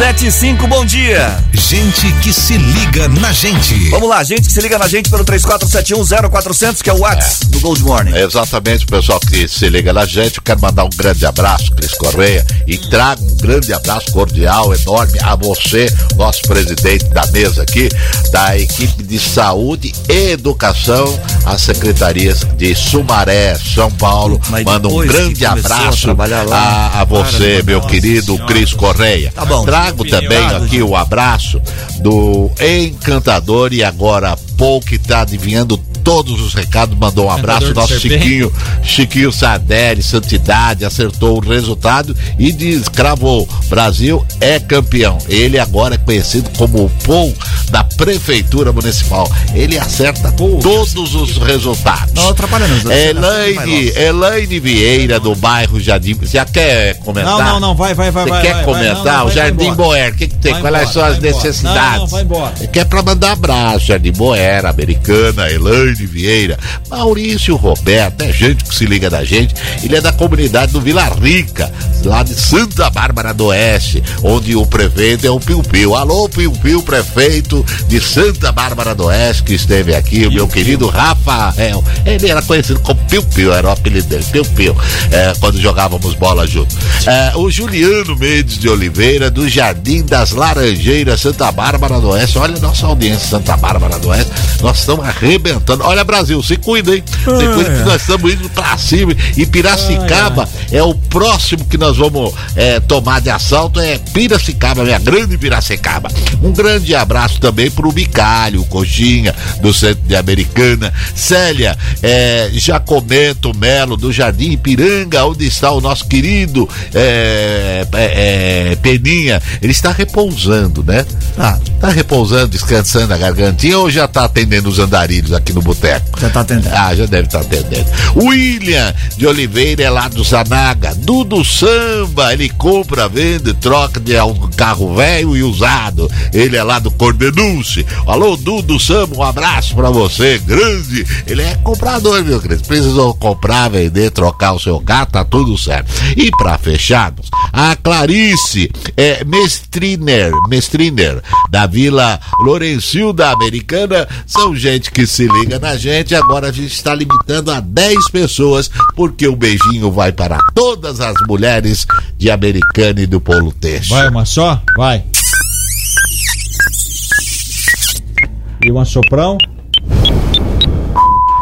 Sete e cinco, bom dia. Gente que se liga na gente. Vamos lá, gente que se liga na gente pelo 34710400, que é o WhatsApp do Gold Morning. É exatamente pessoal que se liga na gente. Eu quero mandar um grande abraço, Cris Correia, e trago um grande abraço cordial, enorme a você, nosso presidente da mesa aqui, da equipe de saúde e educação, as secretarias de Sumaré, São Paulo. Mas Manda um grande a abraço lá, a, a você, meu querido. Cris Correia. Tá bom. Trago também Obrigado, aqui o abraço do encantador e agora há pouco que tá adivinhando todos os recados, mandou um abraço, Encantador de nosso. Chiquinho, Chiquinho Sardelli, Santidade, acertou o resultado e diz, cravou, Brasil é campeão. Ele agora é conhecido como o Paul da Prefeitura Municipal. Ele acerta todos os resultados. Não atrapalha não. Elaine, Elaine Vieira do bairro Jardim. Você já quer comentar? Não, não, não, vai, vai, vai. Você vai, quer vai, comentar? vai, não, o Jardim. Boer, o que, que tem? Vai Quais embora, são as necessidades? Não, não, vai embora. Que é pra mandar abraço, Jardim Boer, Americana, Elaine Vieira, Maurício Roberto, é gente que se liga da gente. Ele é da comunidade do Vila Rica, lá de Santa Bárbara do Oeste, onde o prefeito é o Piu Piu. Alô, Piu Piu, prefeito de Santa Bárbara do Oeste, que esteve aqui, o meu querido Rafael. Ele era conhecido como Piu Piu, era o apelido dele, Piu Piu, é, quando jogávamos bola junto. É, o Juliano Mendes de Oliveira, do Jardim das Laranjeiras, Santa Bárbara do Oeste. Olha a nossa audiência, Santa Bárbara do Oeste. Nós estamos arrebentando. Olha, Brasil, se cuida, hein? Se cuida que nós estamos indo pra cima. E Piracicaba é o próximo que nós vamos é, tomar de assalto. É Piracicaba, minha grande Piracicaba. Um grande abraço também pro Bicalho, Coxinha, do Centro de Americana. Célia, é, Jacomento Melo, do Jardim Ipiranga, onde está o nosso querido é, é, é, Peninha. Ele está repousando, né? Ah, Tá repousando, descansando a gargantinha ou já tá atendendo os andarilhos aqui no boteco? já tá atendendo. Ah, já deve estar atendendo. William de Oliveira é lá do Zanaga. Dudu Samba, ele compra, vende, troca de um carro velho e usado. Ele é lá do Cordenúncio. Alô, Dudu Samba, um abraço pra você, grande. Ele é comprador, meu querido. Precisou comprar, vender, trocar o seu carro, tá tudo certo. E pra fecharmos, a Clarice é Mestriner, Mestriner, da Vila Lourencio da Americana. São gente que se liga na gente. Agora a gente está limitando a 10 pessoas, porque o beijinho vai para todas as mulheres de Americana e do Polo Texto. Vai uma só? Vai. E uma soprão?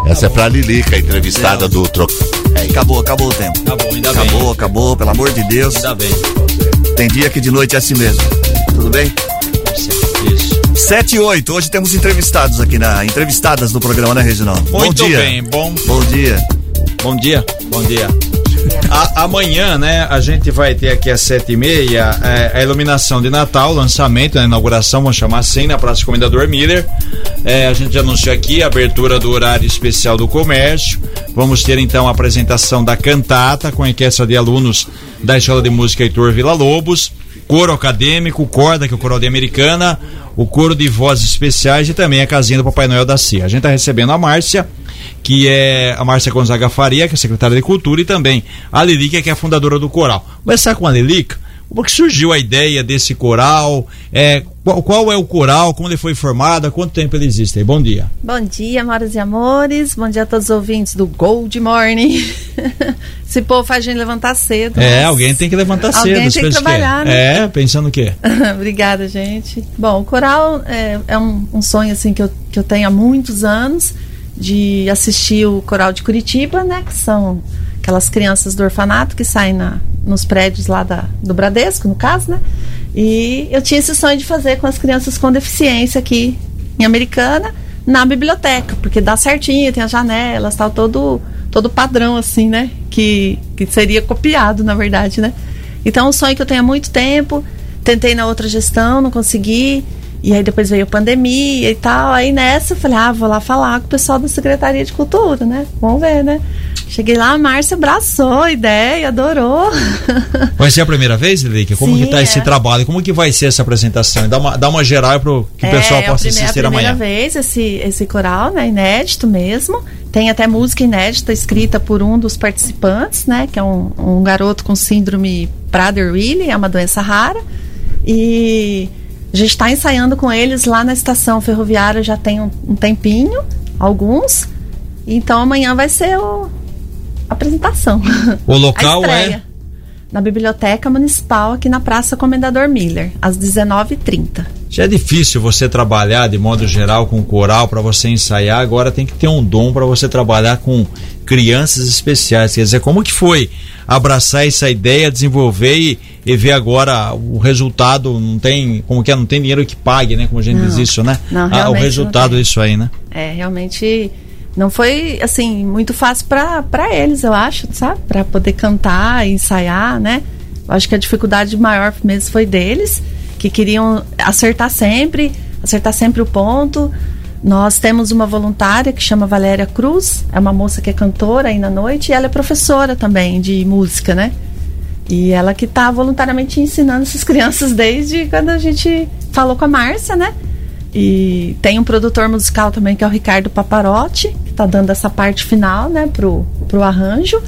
Essa é pra Lilica, entrevistada do Tro... É, acabou, acabou o tempo. Acabou, ainda acabou, bem. Acabou, acabou, pelo amor de Deus. Ainda bem. Tem dia que de noite é assim mesmo. Tudo bem? Isso. 7 e 8. Hoje temos entrevistados aqui na. Entrevistadas no programa, né, Reginaldo? bom Muito dia. bem, bom. Bom dia. Bom dia, bom dia. A- amanhã, né, a gente vai ter aqui às sete e meia é, a iluminação de Natal, lançamento, a inauguração, vamos chamar assim, na Praça Comendador Miller. É, a gente anunciou aqui a abertura do horário especial do comércio. Vamos ter então a apresentação da cantata com a orquestra de alunos da Escola de Música Heitor Vila Lobos, coro acadêmico, corda, que é o coral de americana, o coro de vozes especiais e também a casinha do Papai Noel da CIA. A gente está recebendo a Márcia que é a Márcia Gonzaga Faria, que é secretária de Cultura, e também a Lilica, que é a fundadora do coral. Começar com a Lilica, como que surgiu a ideia desse coral? É, qual, qual é o coral? Como ele foi formado? Há quanto tempo ele existe? Bom dia. Bom dia, amoras e amores. Bom dia a todos os ouvintes do Gold Morning. Esse povo faz a gente levantar cedo. É, alguém tem que levantar cedo. Alguém tem que trabalhar, é. né? É, pensando o quê? Obrigada, gente. Bom, o coral é, é um, um sonho assim que eu, que eu tenho há muitos anos de assistir o coral de Curitiba, né? Que são aquelas crianças do orfanato que saem na, nos prédios lá da, do Bradesco, no caso, né? E eu tinha esse sonho de fazer com as crianças com deficiência aqui em Americana na biblioteca, porque dá certinho, tem as janelas, tal, todo todo padrão assim, né? Que, que seria copiado, na verdade, né? Então, é um sonho que eu tenho há muito tempo. Tentei na outra gestão, não consegui. E aí depois veio a pandemia e tal. Aí nessa eu falei, ah, vou lá falar com o pessoal da Secretaria de Cultura, né? Vamos ver, né? Cheguei lá, a Márcia abraçou a ideia, adorou. Vai ser a primeira vez, Lilica? Como Sim, que tá esse é. trabalho? Como que vai ser essa apresentação? Dá uma, dá uma geral para que o pessoal é, possa a primeira, assistir a primeira amanhã. vez esse, esse coral, né? Inédito mesmo. Tem até música inédita escrita por um dos participantes, né? Que é um, um garoto com síndrome Prader-Willi, é uma doença rara. E a gente está ensaiando com eles lá na estação ferroviária já tem um, um tempinho, alguns. Então amanhã vai ser o, a apresentação. O local é? Na Biblioteca Municipal, aqui na Praça Comendador Miller, às 19h30. Já é difícil você trabalhar de modo geral com coral para você ensaiar, agora tem que ter um dom para você trabalhar com crianças especiais. Quer dizer, como que foi abraçar essa ideia, desenvolver e, e ver agora o resultado? Não tem, como que é, não tem dinheiro que pague, né? Como a gente Não. diz isso, né? Não, Ah, o resultado disso aí, né? É, realmente não foi assim muito fácil para eles, eu acho, sabe? Para poder cantar, ensaiar, né? Eu acho que a dificuldade maior mesmo foi deles, que queriam acertar sempre, acertar sempre o ponto. Nós temos uma voluntária que chama Valéria Cruz, é uma moça que é cantora aí na noite e ela é professora também de música, né? E ela que está voluntariamente ensinando essas crianças desde quando a gente falou com a Márcia, né? E tem um produtor musical também que é o Ricardo Paparotti, que tá dando essa parte final, né, pro, pro arranjo.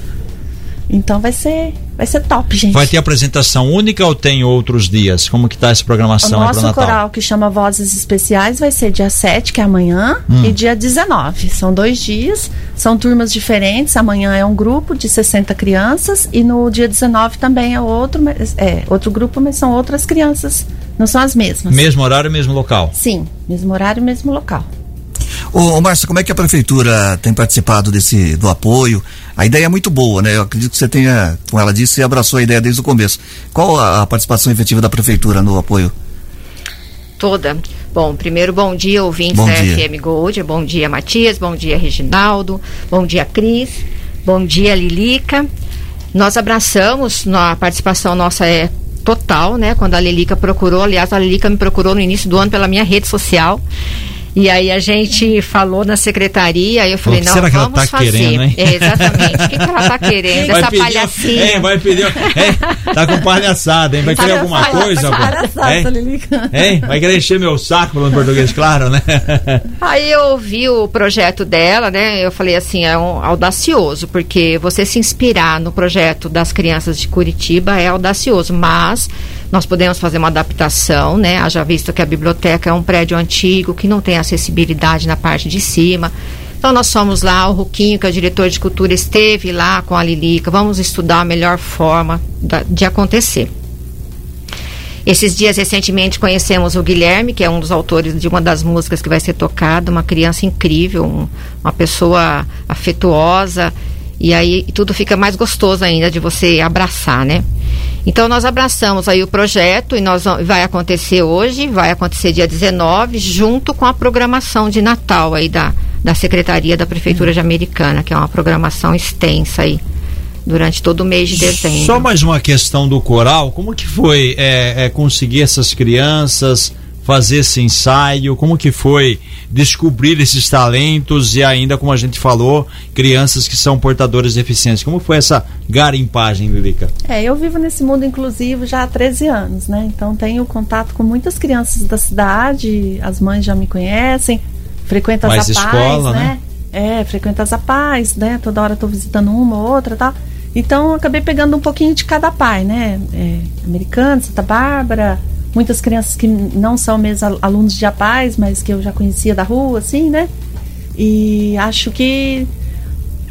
Então vai ser, vai ser top, gente. Vai ter apresentação única ou tem outros dias? Como que tá essa O programação pro nosso Natal? coral que chama Vozes Especiais vai ser dia 7, que é amanhã, Hum. e dia 19. São dois dias, são turmas diferentes. Amanhã é um grupo de 60 crianças e no dia 19 também é outro, é, outro grupo, mas são outras crianças, não são as mesmas. Mesmo horário, mesmo local. Sim, mesmo horário, mesmo local. Ô, Márcio, como é que a prefeitura tem participado desse do apoio? A ideia é muito boa, né? Eu acredito que você tenha, como ela disse, abraçou a ideia desde o começo. Qual a, a participação efetiva da prefeitura no apoio? toda. Bom, primeiro, bom dia, ouvintes Bom da dia. FM Gold. Bom dia, Matias. Bom dia, Reginaldo. Bom dia, Cris. Bom dia, Lilica. Nós abraçamos, a participação nossa é total, né? Quando a Lilica procurou, aliás, a Lilica me procurou no início do ano pela minha rede social. E aí a gente falou na secretaria, eu falei, não, será que ela vamos tá fazer. querendo, hein? É, exatamente. O que, que ela tá querendo? Vai Essa pedir- palhacinha. É, vai pedir. É, tá com palhaçada, hein? Vai querer alguma coisa, pô? Hein? Hein? Vai querer encher meu saco falando português, claro, né? Aí eu ouvi o projeto dela, né? Eu falei assim, é um audacioso, porque você se inspirar no projeto das crianças de Curitiba é audacioso, mas nós podemos fazer uma adaptação, né? Haja visto que a biblioteca é um prédio antigo que não tem acessibilidade na parte de cima. Então nós fomos lá, o Ruquinho, que é o diretor de cultura, esteve lá com a Lilica, vamos estudar a melhor forma da- de acontecer. Esses dias, recentemente, conhecemos o Guilherme, que é um dos autores de uma das músicas que vai ser tocada, uma criança incrível, um- uma pessoa afetuosa E aí tudo fica mais gostoso ainda de você abraçar, né? Então nós abraçamos aí o projeto e nós vai acontecer hoje, vai acontecer dia 19, junto com a programação de Natal aí da, da Secretaria da Prefeitura de Americana, que é uma programação extensa aí durante todo o mês de dezembro. Só mais uma questão do coral. Como que foi é, é, conseguir essas crianças, fazer esse ensaio? Como que foi descobrir esses talentos e ainda, como a gente falou, crianças que são portadoras de deficiência? Como foi essa garimpagem, Lilica? É, eu vivo nesse mundo inclusivo já há 13 anos, né? Então tenho contato com muitas crianças da cidade, as mães já me conhecem, frequento as Mais escola, né? né? É, frequento as APAES, né? Toda hora estou visitando uma ou outra e tal. Então eu acabei pegando um pouquinho de cada pai, né? É, americano, Santa Bárbara, muitas crianças que não são mesmo al- alunos de APAES, mas que eu já conhecia da rua, assim, né? E acho que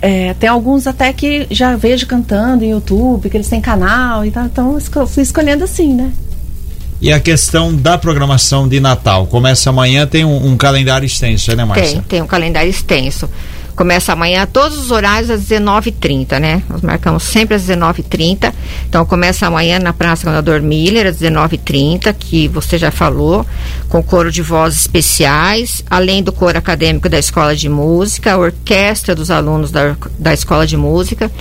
é, tem alguns até que já vejo cantando em YouTube, que eles têm canal e tal. Então esco- fui escolhendo assim, né? E a questão da programação de Natal. Começa amanhã, tem um, um calendário extenso, né, Márcia? Tem, tem um calendário extenso. Começa amanhã, todos os horários às 19h30, né? Nós marcamos sempre às 19h30. Então começa amanhã na Praça Governador Miller, às 19h30, que você já falou, com coro de vozes especiais, além do coro acadêmico da Escola de Música, a orquestra dos alunos da, da Escola de Música.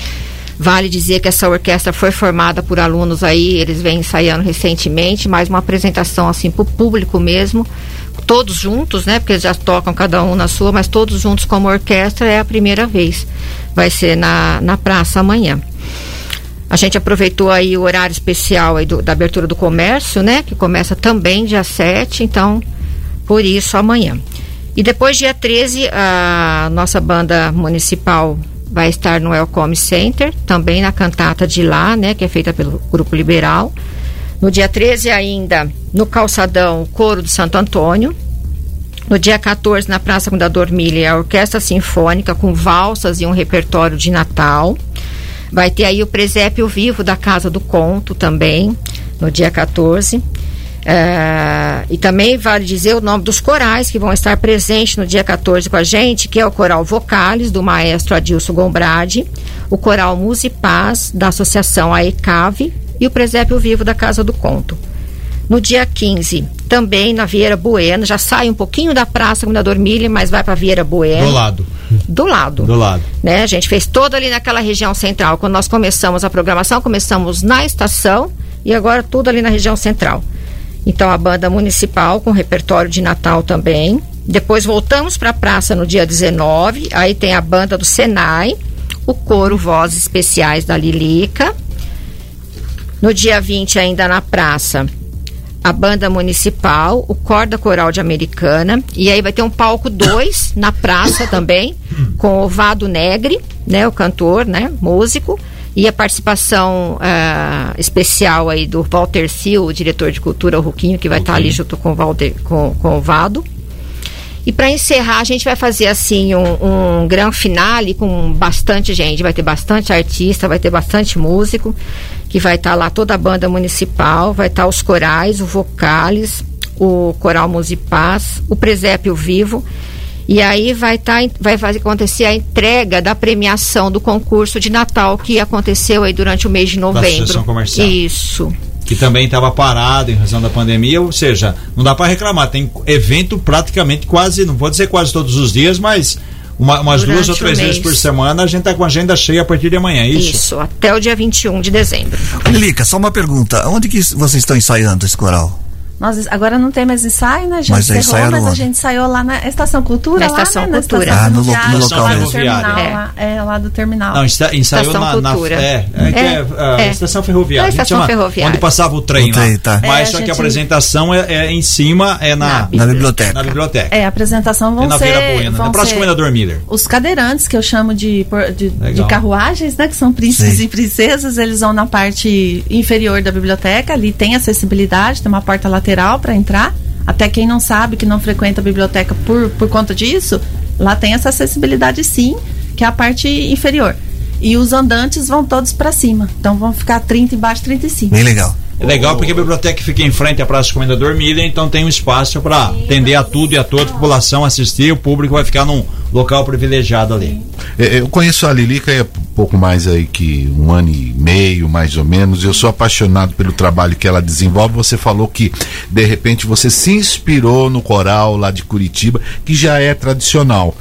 Vale dizer que essa orquestra foi formada por alunos aí, eles vêm ensaiando recentemente, mais uma apresentação assim para o público mesmo, todos juntos, né? Porque eles já tocam cada um na sua, mas todos juntos como orquestra é a primeira vez. Vai ser na, na praça amanhã. A gente aproveitou aí o horário especial aí do- da abertura do comércio, né? Que começa também dia 7, então por isso amanhã. E depois, dia 13, a nossa banda municipal vai estar no Elcome Center, também na cantata de lá, né? Que é feita pelo Grupo Liberal. No dia 13 ainda, no Calçadão, Coro do Santo Antônio. No dia 14, na Praça Fundador Miller, a Orquestra Sinfônica com valsas e um repertório de Natal. Vai ter aí o presépio vivo da Casa do Conto também, no dia 14. É, e também vale dizer o nome dos corais que vão estar presentes no dia 14 com a gente, que é o Coral Vocales, do maestro Adilson Gombrade, o Coral Musipaz, da Associação AECAVE, e o Presépio Vivo da Casa do Conto. No dia 15, também na Vieira Bueno, já sai um pouquinho da Praça Governador Miller, mas vai para Vieira Bueno. Do lado. Do lado. Do lado. Né? A gente fez toda ali naquela região central. Quando nós começamos a programação, começamos na estação e agora tudo ali na região central. Então a banda municipal com repertório de Natal também. Depois voltamos para a praça no dia 19. Aí tem a banda do Senai, o coro Vozes Especiais da Lilica. No dia 20, ainda na praça, a banda municipal, o Corda Coral de Americana. E aí vai ter um palco 2 na praça também, com o Vado Negre, né? O cantor, né? Músico. E a participação ah, especial aí do Walter Sil, o diretor de cultura, o Ruquinho, que vai estar ali junto com o, Valder, com, com o Vado. E para encerrar, a gente vai fazer assim um, um grande finale com bastante gente. Vai ter bastante artista, vai ter bastante músico, que vai estar lá toda a banda municipal, vai estar os corais, o Vocales, o Coral Musipaz, o Presépio Vivo. E aí vai, tá, vai fazer acontecer a entrega da premiação do concurso de Natal que aconteceu aí durante o mês de novembro. Associação Comercial. Isso. Que também estava parado em razão da pandemia, ou seja, não dá para reclamar, tem evento praticamente quase, não vou dizer quase todos os dias, mas uma- umas Durante duas ou três vezes por semana a gente tá com a agenda cheia a partir de amanhã, é isso? Isso, até o dia 21 de dezembro. Lilica, só uma pergunta. Onde que vocês estão ensaiando esse coral? Nós, agora não tem mais ensaio, né? Já Mas aí encerrou, mas a onde? gente ensaiou lá na Estação Cultura, Na lá, Estação né? Cultura. Na estação Ah, no no local lá do mesmo. terminal, É. lá, é, lá do terminal. Não, ensaiou Estação na, na Cultura. é, é, que é, a É. estação ferroviária. É a a gente estação chama- ferroviária. Onde passava o trem, O trem, lá. tá. Mas É, só a que a gente- apresentação é, é em cima, é na, Na biblioteca. na biblioteca. É, a apresentação vão É na ser... Vila Buena, vão na próxima Comendador Miller. Os cadeirantes, que eu chamo de, de, de carruagens, né? Que são príncipes e princesas, eles vão na parte inferior da biblioteca, ali tem acessibilidade, tem uma porta lateral para entrar. Até quem não sabe, que não frequenta a biblioteca por, por conta disso, lá tem essa acessibilidade sim, que é a parte inferior. E os andantes vão todos para cima. Então vão ficar 30 embaixo, 30 em cima. Bem legal. É legal porque a biblioteca fica em frente à Praça Comendador Milha, então tem um espaço para atender a tudo e a toda a população assistir, o público vai ficar num local privilegiado ali. É, Eu conheço a Lilica há pouco mais aí que um ano e meio, mais ou menos. Eu sou apaixonado pelo trabalho que ela desenvolve. Você falou que de repente você se inspirou no coral lá de Curitiba, que já é tradicional.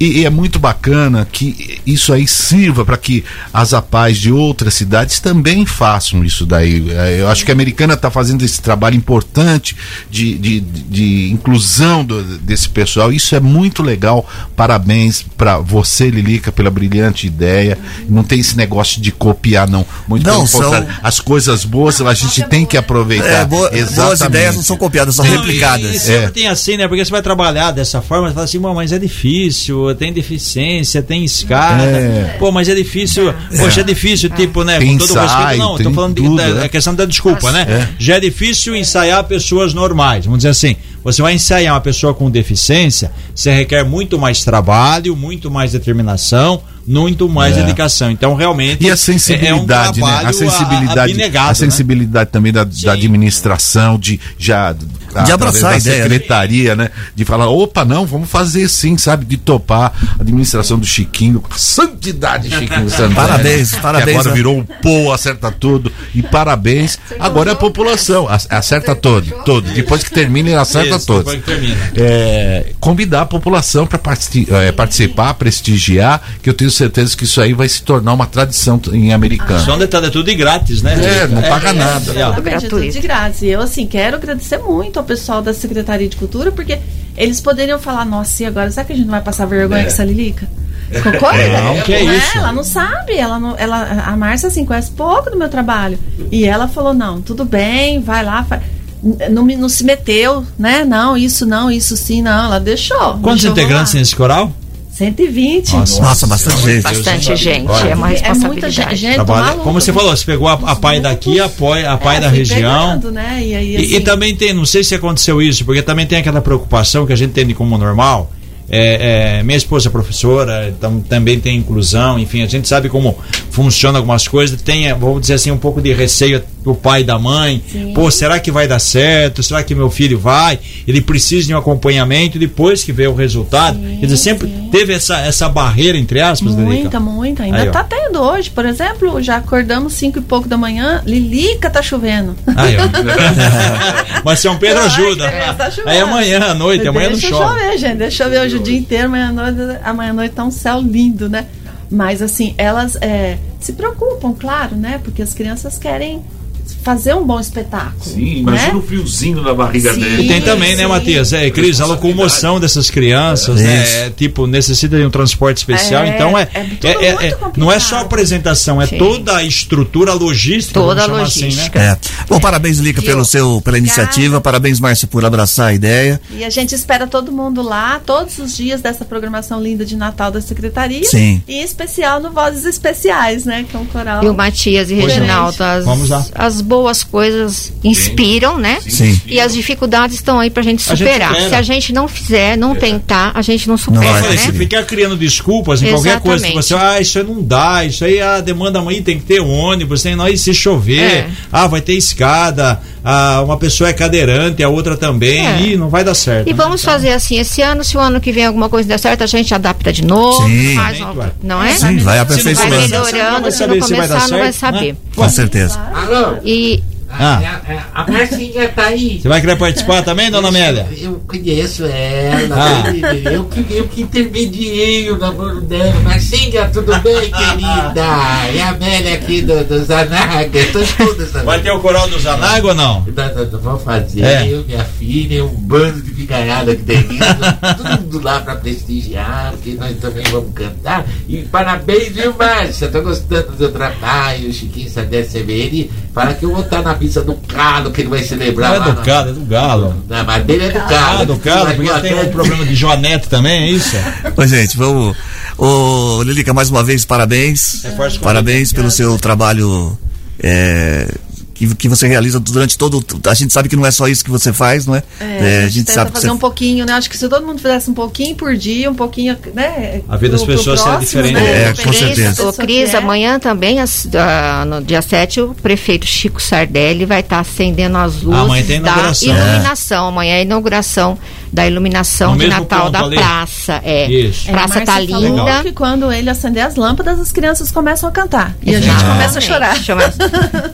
E, e é muito bacana que isso aí sirva para que as APAES de outras cidades também façam isso daí. É, Eu acho que a americana está fazendo esse trabalho importante de, de, de inclusão do- desse pessoal. Isso é muito legal. Parabéns para você, Lilica, pela brilhante ideia. Não tem esse negócio de copiar, não. Muito Não, são-. As coisas boas a gente tem que aproveitar. É, boa- boas ideias não são copiadas, são Não, replicadas. E, e sempre É. tem assim, né? Porque você vai trabalhar dessa forma, você fala assim, "Bom, mas é difícil, tem deficiência, tem escada. É. Pô, mas é difícil. Poxa, é difícil, tipo, né? Tem com todo o respeito. Não, tô falando de- tudo, da, né? a questão da desculpa, né? É. Já é difícil ensaiar pessoas normais. Vamos dizer assim, você vai ensaiar uma pessoa com deficiência, você requer muito mais trabalho, muito mais determinação, muito mais É. dedicação. Então, realmente. E a sensibilidade, é um né? A sensibilidade, abnegado, a né? sensibilidade também da, da administração, de já De abraçar a da ideia, né? secretaria, né? De falar, opa, não, vamos fazer sim, sabe? De topar a administração do Chiquinho, santidade Chiquinho Santana. Parabéns, que parabéns, agora né? virou o pô, acerta tudo. E parabéns. Agora é a população, ac- acerta todo, todo. Depois que termina, ele acerta Isso. É, convidar a população para participar, prestigiar, que eu tenho certeza que isso aí vai se tornar uma tradição em americano. Só um detalhe, é tudo de grátis, né? É, não paga nada. Exatamente, é tudo de grátis. E eu, assim, quero agradecer muito ao pessoal da Secretaria de Cultura, porque eles poderiam falar, nossa, e agora, será que a gente não vai passar vergonha É. com essa Lilica? Concorda? Não, que é isso. Ela não sabe, ela não, ela, a Márcia, assim, conhece pouco do meu trabalho. E ela falou, não, tudo bem, vai lá, faz. Não, não se meteu, né? Não, isso não, isso sim, não. Ela deixou. Quantos deixou integrantes tem esse coral? 120. Nossa, Nossa, bastante gente. Bastante gente, é uma É muita responsabilidade. gente, Trabalha- como você falou, você pegou a, a pai daqui, a pai, a pai É, da região. pegando, né? E, aí, E, e assim, também tem, não sei se aconteceu isso, porque também tem aquela preocupação que a gente tem como normal. É, é, minha esposa é professora, então também tem inclusão, enfim, a gente sabe como funciona algumas coisas, tem, é, vamos dizer assim, um pouco de receio do pai e da mãe. Sim. Pô, será que vai dar certo? Será que meu filho vai? Ele precisa de um acompanhamento depois que vê o resultado. Quer dizer, sempre teve essa, essa barreira, entre aspas? Muita, muita. Ainda Aí, tá tendo hoje. Por exemplo, já acordamos cinco e pouco da manhã, Lilica tá chovendo. Aí. Mas São Pedro ajuda. Ai, tá. Aí amanhã à noite, amanhã não Deixa chove. chover, gente. Deixa chover hoje o dia inteiro, amanhã à noite, amanhã à noite tá um céu lindo, né? Mas assim, elas é, se preocupam, claro, né? Porque as crianças querem fazer um bom espetáculo. Sim, imagina né? o friozinho na barriga Sim. dele. E tem também, né, sim. Matias? É, Cris, a locomoção dessas crianças, É. né? É, tipo, necessita de um transporte especial. É, então é, é é- é- é- não é só a apresentação, é Sim. toda a estrutura logística. Toda vamos a chamar logística. né? É. Bom, parabéns, Lica, pelo seu, pela iniciativa. Parabéns, Márcia, por abraçar a ideia. E a gente espera todo mundo lá, todos os dias dessa programação linda de Natal da Secretaria. Sim. E em especial no Vozes Especiais, né? Que é um coral. E o Matias e. Reginaldo, as, Vamos lá. as boas coisas inspiram, né? Sim. E as dificuldades estão aí pra gente A gente superar. Se a gente não fizer, não tentar, a gente não supera, falei, né? se ficar criando desculpas em qualquer coisa, que Exatamente. você, ah, isso aí não dá, isso aí a demanda amanhã tem que ter ônibus, tem nós se chover, É. ah, vai ter escada, ah, uma pessoa é cadeirante, a outra também, É. e não vai dar certo. E né? vamos fazer assim, esse ano, se o ano que vem alguma coisa der certo, a gente adapta de novo, Sim. faz uma, não é? Sim, vai Se não Vai aperfeiçoando. melhorando, vai se saber não se vai dar começar, não vai certo, né? saber. Com certeza. Alô? E Ah. É, é, A Marcinha tá aí. Você vai querer participar também, dona Amélia? Eu conheço ela. Ah. Eu, que, eu que intermediei o namoro dela. Marcinha, tudo bem, querida? E a Amélia aqui do, do Zanaga. Vai ter o coral do Zanaga ou não? Vamos fazer, É. eu, minha filha, um bando de picarada que tem todo mundo lá pra prestigiar, porque nós também vamos cantar. E parabéns, viu, Márcia? Tô gostando do trabalho, o Chiquinho Sadé Severi. Fala que eu vou estar na pista do Galo, que ele vai celebrar Não é do Galo, é do Galo. Na madeira é do Galo. Ah, do Galo, porque tem um problema de Joanete também, é isso? Ô, gente, vamos. Ô, Lilica, mais uma vez, parabéns. Com Parabéns pelo seu trabalho é, que, que você realiza durante todo. A gente sabe que não é só isso que você faz, não é? É, a gente, tenta fazer você... um pouquinho, né? Acho que se todo mundo fizesse um pouquinho por dia, um pouquinho, né? A vida das pessoas seria diferente. Né? É, com certeza. Ô, Cris, amanhã também, as, uh, no dia 7, o prefeito Chico Sardelli vai estar tá acendendo as luzes amanhã tem da iluminação. É. Amanhã é a inauguração da iluminação No de Natal ponto da ali? praça. É. Isso. É, Praça a tá linda. que quando ele acender as lâmpadas, as crianças começam a cantar. E a gente Exatamente. começa a chorar.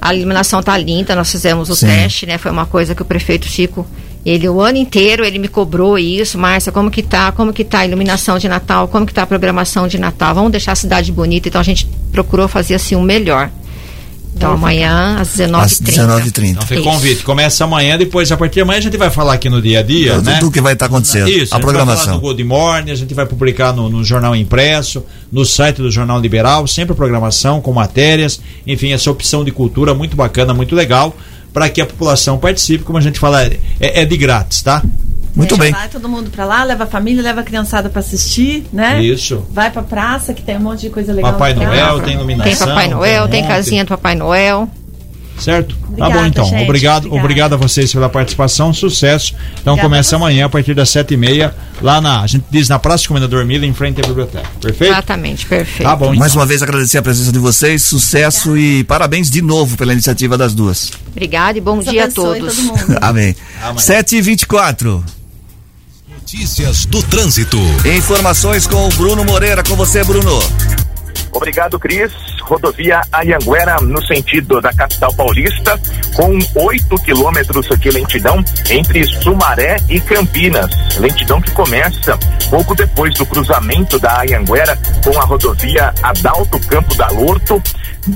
A iluminação tá linda, nós fizemos o Sim. teste, né? Foi uma coisa que o prefeito Chico, ele o ano inteiro ele me cobrou isso, Márcia, como que tá? Como que tá a iluminação de Natal? Como que tá a programação de Natal? Vamos deixar a cidade bonita, então a gente procurou fazer assim o melhor. Então amanhã às 19h30. Às 19h30. Então fica o convite. Começa amanhã, depois a partir de amanhã a gente vai falar aqui no dia a dia, Do- né? do que vai estar acontecendo. Isso, a gente vai programação. falar no Good Morning, a gente vai publicar no, no Jornal Impresso, no site do Jornal Liberal, sempre programação com matérias, enfim, essa opção de cultura muito bacana, muito legal, para que a população participe, como a gente fala, é, é de grátis, tá? Muito É, bem. Vai todo mundo pra lá, leva a família, leva a criançada pra assistir, né? Isso. Vai pra praça, que tem um monte de coisa legal. Papai. Noel, tem iluminação. Tem Papai Noel, tem monte. casinha do Papai Noel. Certo? tá bom então. gente. Obrigado, Obrigada. obrigado a vocês pela participação, sucesso. Então Obrigada começa a amanhã a partir das sete e meia, lá na, a gente diz na Praça do Comendador Mila, em frente à biblioteca. Perfeito? Exatamente, perfeito. Tá bom, então. Mais uma vez agradecer a presença de vocês, sucesso e parabéns de novo pela iniciativa das duas. Obrigada e bom Deus dia a todos. todo mundo. Amém. Amanhã. 7 e 24 Notícias do trânsito. Informações com o Bruno Moreira. Com você, Bruno. Obrigado, Cris. Rodovia Anhanguera, no sentido da capital paulista, com 8 quilômetros de lentidão entre Sumaré e Campinas. Lentidão que começa pouco depois do cruzamento da Anhanguera com a rodovia Adalto Campo da Lorto,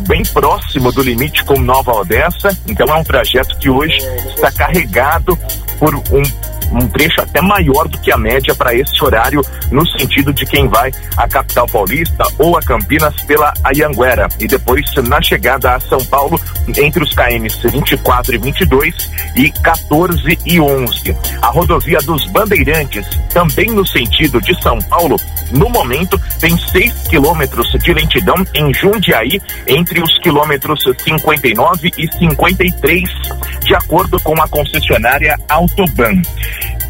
bem próximo do limite com Nova Odessa. Então é um trajeto que hoje está carregado por um um trecho até maior do que a média para esse horário, no sentido de quem vai à capital paulista ou a Campinas pela Ayanguera. E depois, na chegada a São Paulo, entre os KMs 24 e 22 e 14 e 11. A rodovia dos Bandeirantes, também no sentido de São Paulo, no momento tem 6 quilômetros de lentidão em Jundiaí, entre os quilômetros 59 e 53, de acordo com a concessionária Autoban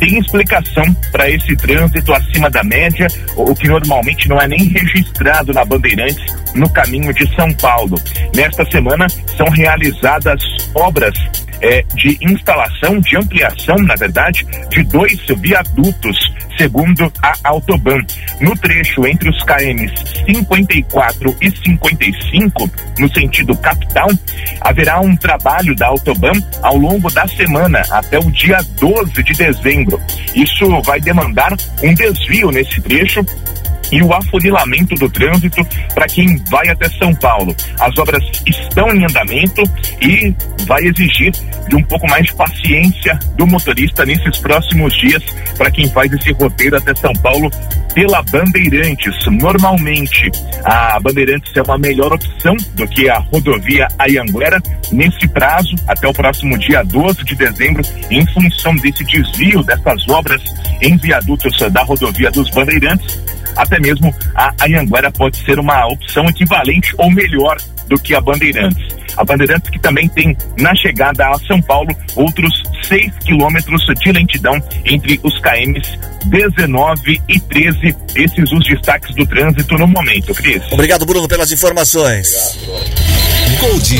tem explicação para esse trânsito acima da média, o que normalmente não é nem registrado na Bandeirantes no caminho de São Paulo. Nesta semana são realizadas obras eh, de instalação, de ampliação, na verdade, de dois viadutos, segundo a Autoban. No trecho entre os KMs 54 e 55, no sentido capital, haverá um trabalho da Autoban ao longo da semana, até o dia 12 de dezembro. Isso vai demandar um desvio nesse trecho e o afunilamento do trânsito para quem vai até São Paulo. As obras estão em andamento e vai exigir de um pouco mais de paciência do motorista nesses próximos dias para quem faz esse roteiro até São Paulo pela Bandeirantes. Normalmente, a Bandeirantes é uma melhor opção do que a rodovia Ayanguera nesse prazo, até o próximo dia 12 de dezembro, em função desse desvio dessas obras em viadutos da rodovia dos Bandeirantes até mesmo a Anhanguera pode ser uma opção equivalente ou melhor do que a Bandeirantes. A Bandeirantes que também tem na chegada a São Paulo outros 6 quilômetros de lentidão entre os KMs 19 e 13. Esses os destaques do trânsito no momento, Cris. Obrigado, Bruno, pelas informações. Gold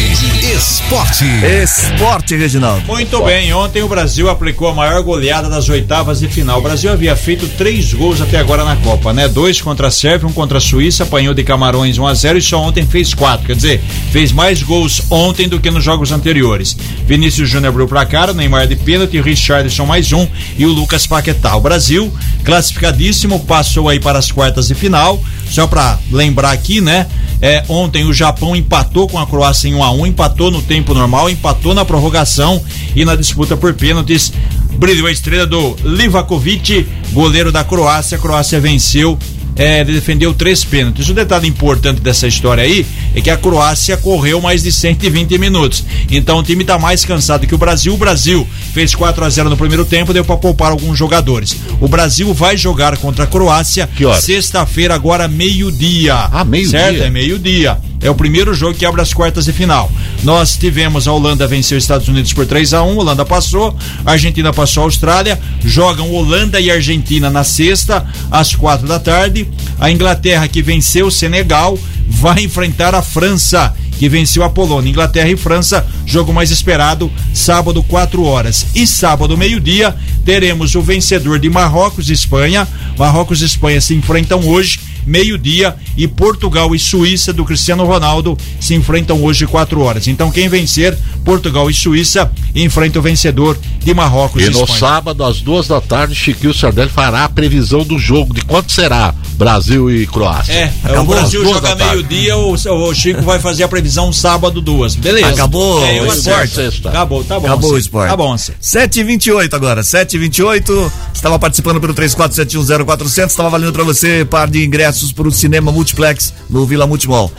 Esporte. Esporte, Reginaldo. Muito bem, ontem o Brasil aplicou a maior goleada das oitavas de final. O Brasil havia feito três gols até agora na Copa, né? Dois contra a Sérvia, um contra a Suíça, apanhou de Camarões 1 a 0 e só ontem fez quatro. Quer dizer, fez mais gols ontem do que nos jogos anteriores. Vinícius Júnior abriu pra cara, Neymar de pênalti, Richardson mais um e o Lucas Paquetá. O Brasil, classificadíssimo, passou aí para as quartas de final. Só pra lembrar aqui, né? É, ontem o Japão empatou com a Croácia em 1 a 1 empatou no tempo normal, empatou na prorrogação e na disputa por pênaltis. Brilhou a estrela do Livakovic, goleiro da Croácia. A Croácia venceu é, ele defendeu três pênaltis. O detalhe importante dessa história aí é que a Croácia correu mais de 120 minutos. Então o time está mais cansado que o Brasil. O Brasil fez 4 a 0 no primeiro tempo, deu para poupar alguns jogadores. O Brasil vai jogar contra a Croácia sexta-feira, agora meio-dia. Ah, meio-dia. Certo? É meio-dia. É o primeiro jogo que abre as quartas de final. Nós tivemos a Holanda venceu os Estados Unidos por 3 a 1 Holanda passou, a Argentina passou a Austrália, jogam Holanda e Argentina na sexta, às quatro da tarde. A Inglaterra, que venceu o Senegal, vai enfrentar a França que venceu a Polônia. Inglaterra e França, jogo mais esperado, sábado, 4 horas. E sábado, meio-dia, teremos o vencedor de Marrocos e Espanha. Marrocos e Espanha se enfrentam hoje meio-dia e Portugal e Suíça do Cristiano Ronaldo se enfrentam hoje quatro horas. Então quem vencer, Portugal e Suíça enfrenta o vencedor de Marrocos e, e no Espanha. sábado às duas da tarde, Chiquinho Sardelli fará a previsão do jogo de quanto será Brasil e Croácia. É, Acabou o Brasil joga meio-dia, o, o Chico vai fazer a previsão sábado duas. Beleza. Acabou É, eu o esporte. Acabou, tá bom. Acabou o esporte. Tá bom, sim. 7h28 agora, 7h28. Estava participando pelo 34710400. Estava valendo para você par de ingressos para o cinema multiplex no Vila Multimol.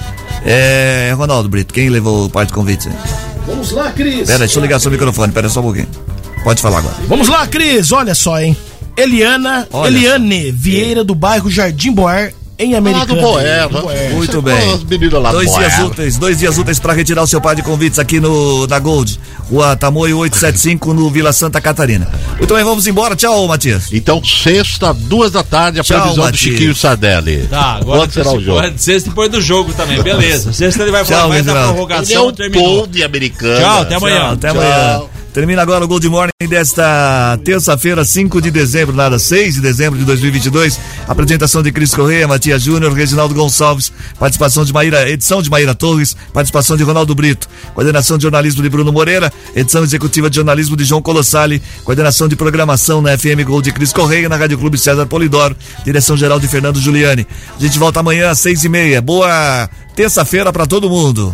É, Ronaldo Brito, quem levou o par de convites? aí? Vamos lá, Cris. Pera, deixa eu ligar seu microfone, pera só um pouquinho. Pode falar agora. Vamos lá, Cris. Olha só, hein? Eliana, Olha Eliane Vieira, do bairro Jardim Boer, em Americana. do Boer, Do né? Boer. Muito bem. As meninas lá dois do dias úteis, dois dias úteis para retirar o seu par de convites aqui no na Gold, Rua Tamoio 875 no Vila Santa Catarina. Muito bem, vamos embora. Tchau, Matias. Então, sexta, duas da tarde, a Tchau, previsão do Matias. Chiquinho Sardelli. Tá, agora Quanto será o jogo? Agora, Sexta depois do jogo também, beleza. Sexta ele vai falar Tchau, mais da prorrogação, Ele é um terminou. de americana. Tchau, até amanhã. Tchau, até amanhã. Termina agora o Gold Morning desta terça-feira, 5 de dezembro, nada, 6 de dezembro de 2022. Apresentação de Cris Correia, Matias Júnior, Reginaldo Gonçalves, participação de Maíra, edição de Maíra Torres, participação de Ronaldo Brito, coordenação de jornalismo de Bruno Moreira, edição executiva de jornalismo de João Colossali, coordenação de programação na FM Gold de Cris Correia, na Rádio Clube César Polidoro, direção geral de Fernando Giuliani. A gente volta amanhã às seis e meia. Boa terça-feira para todo mundo.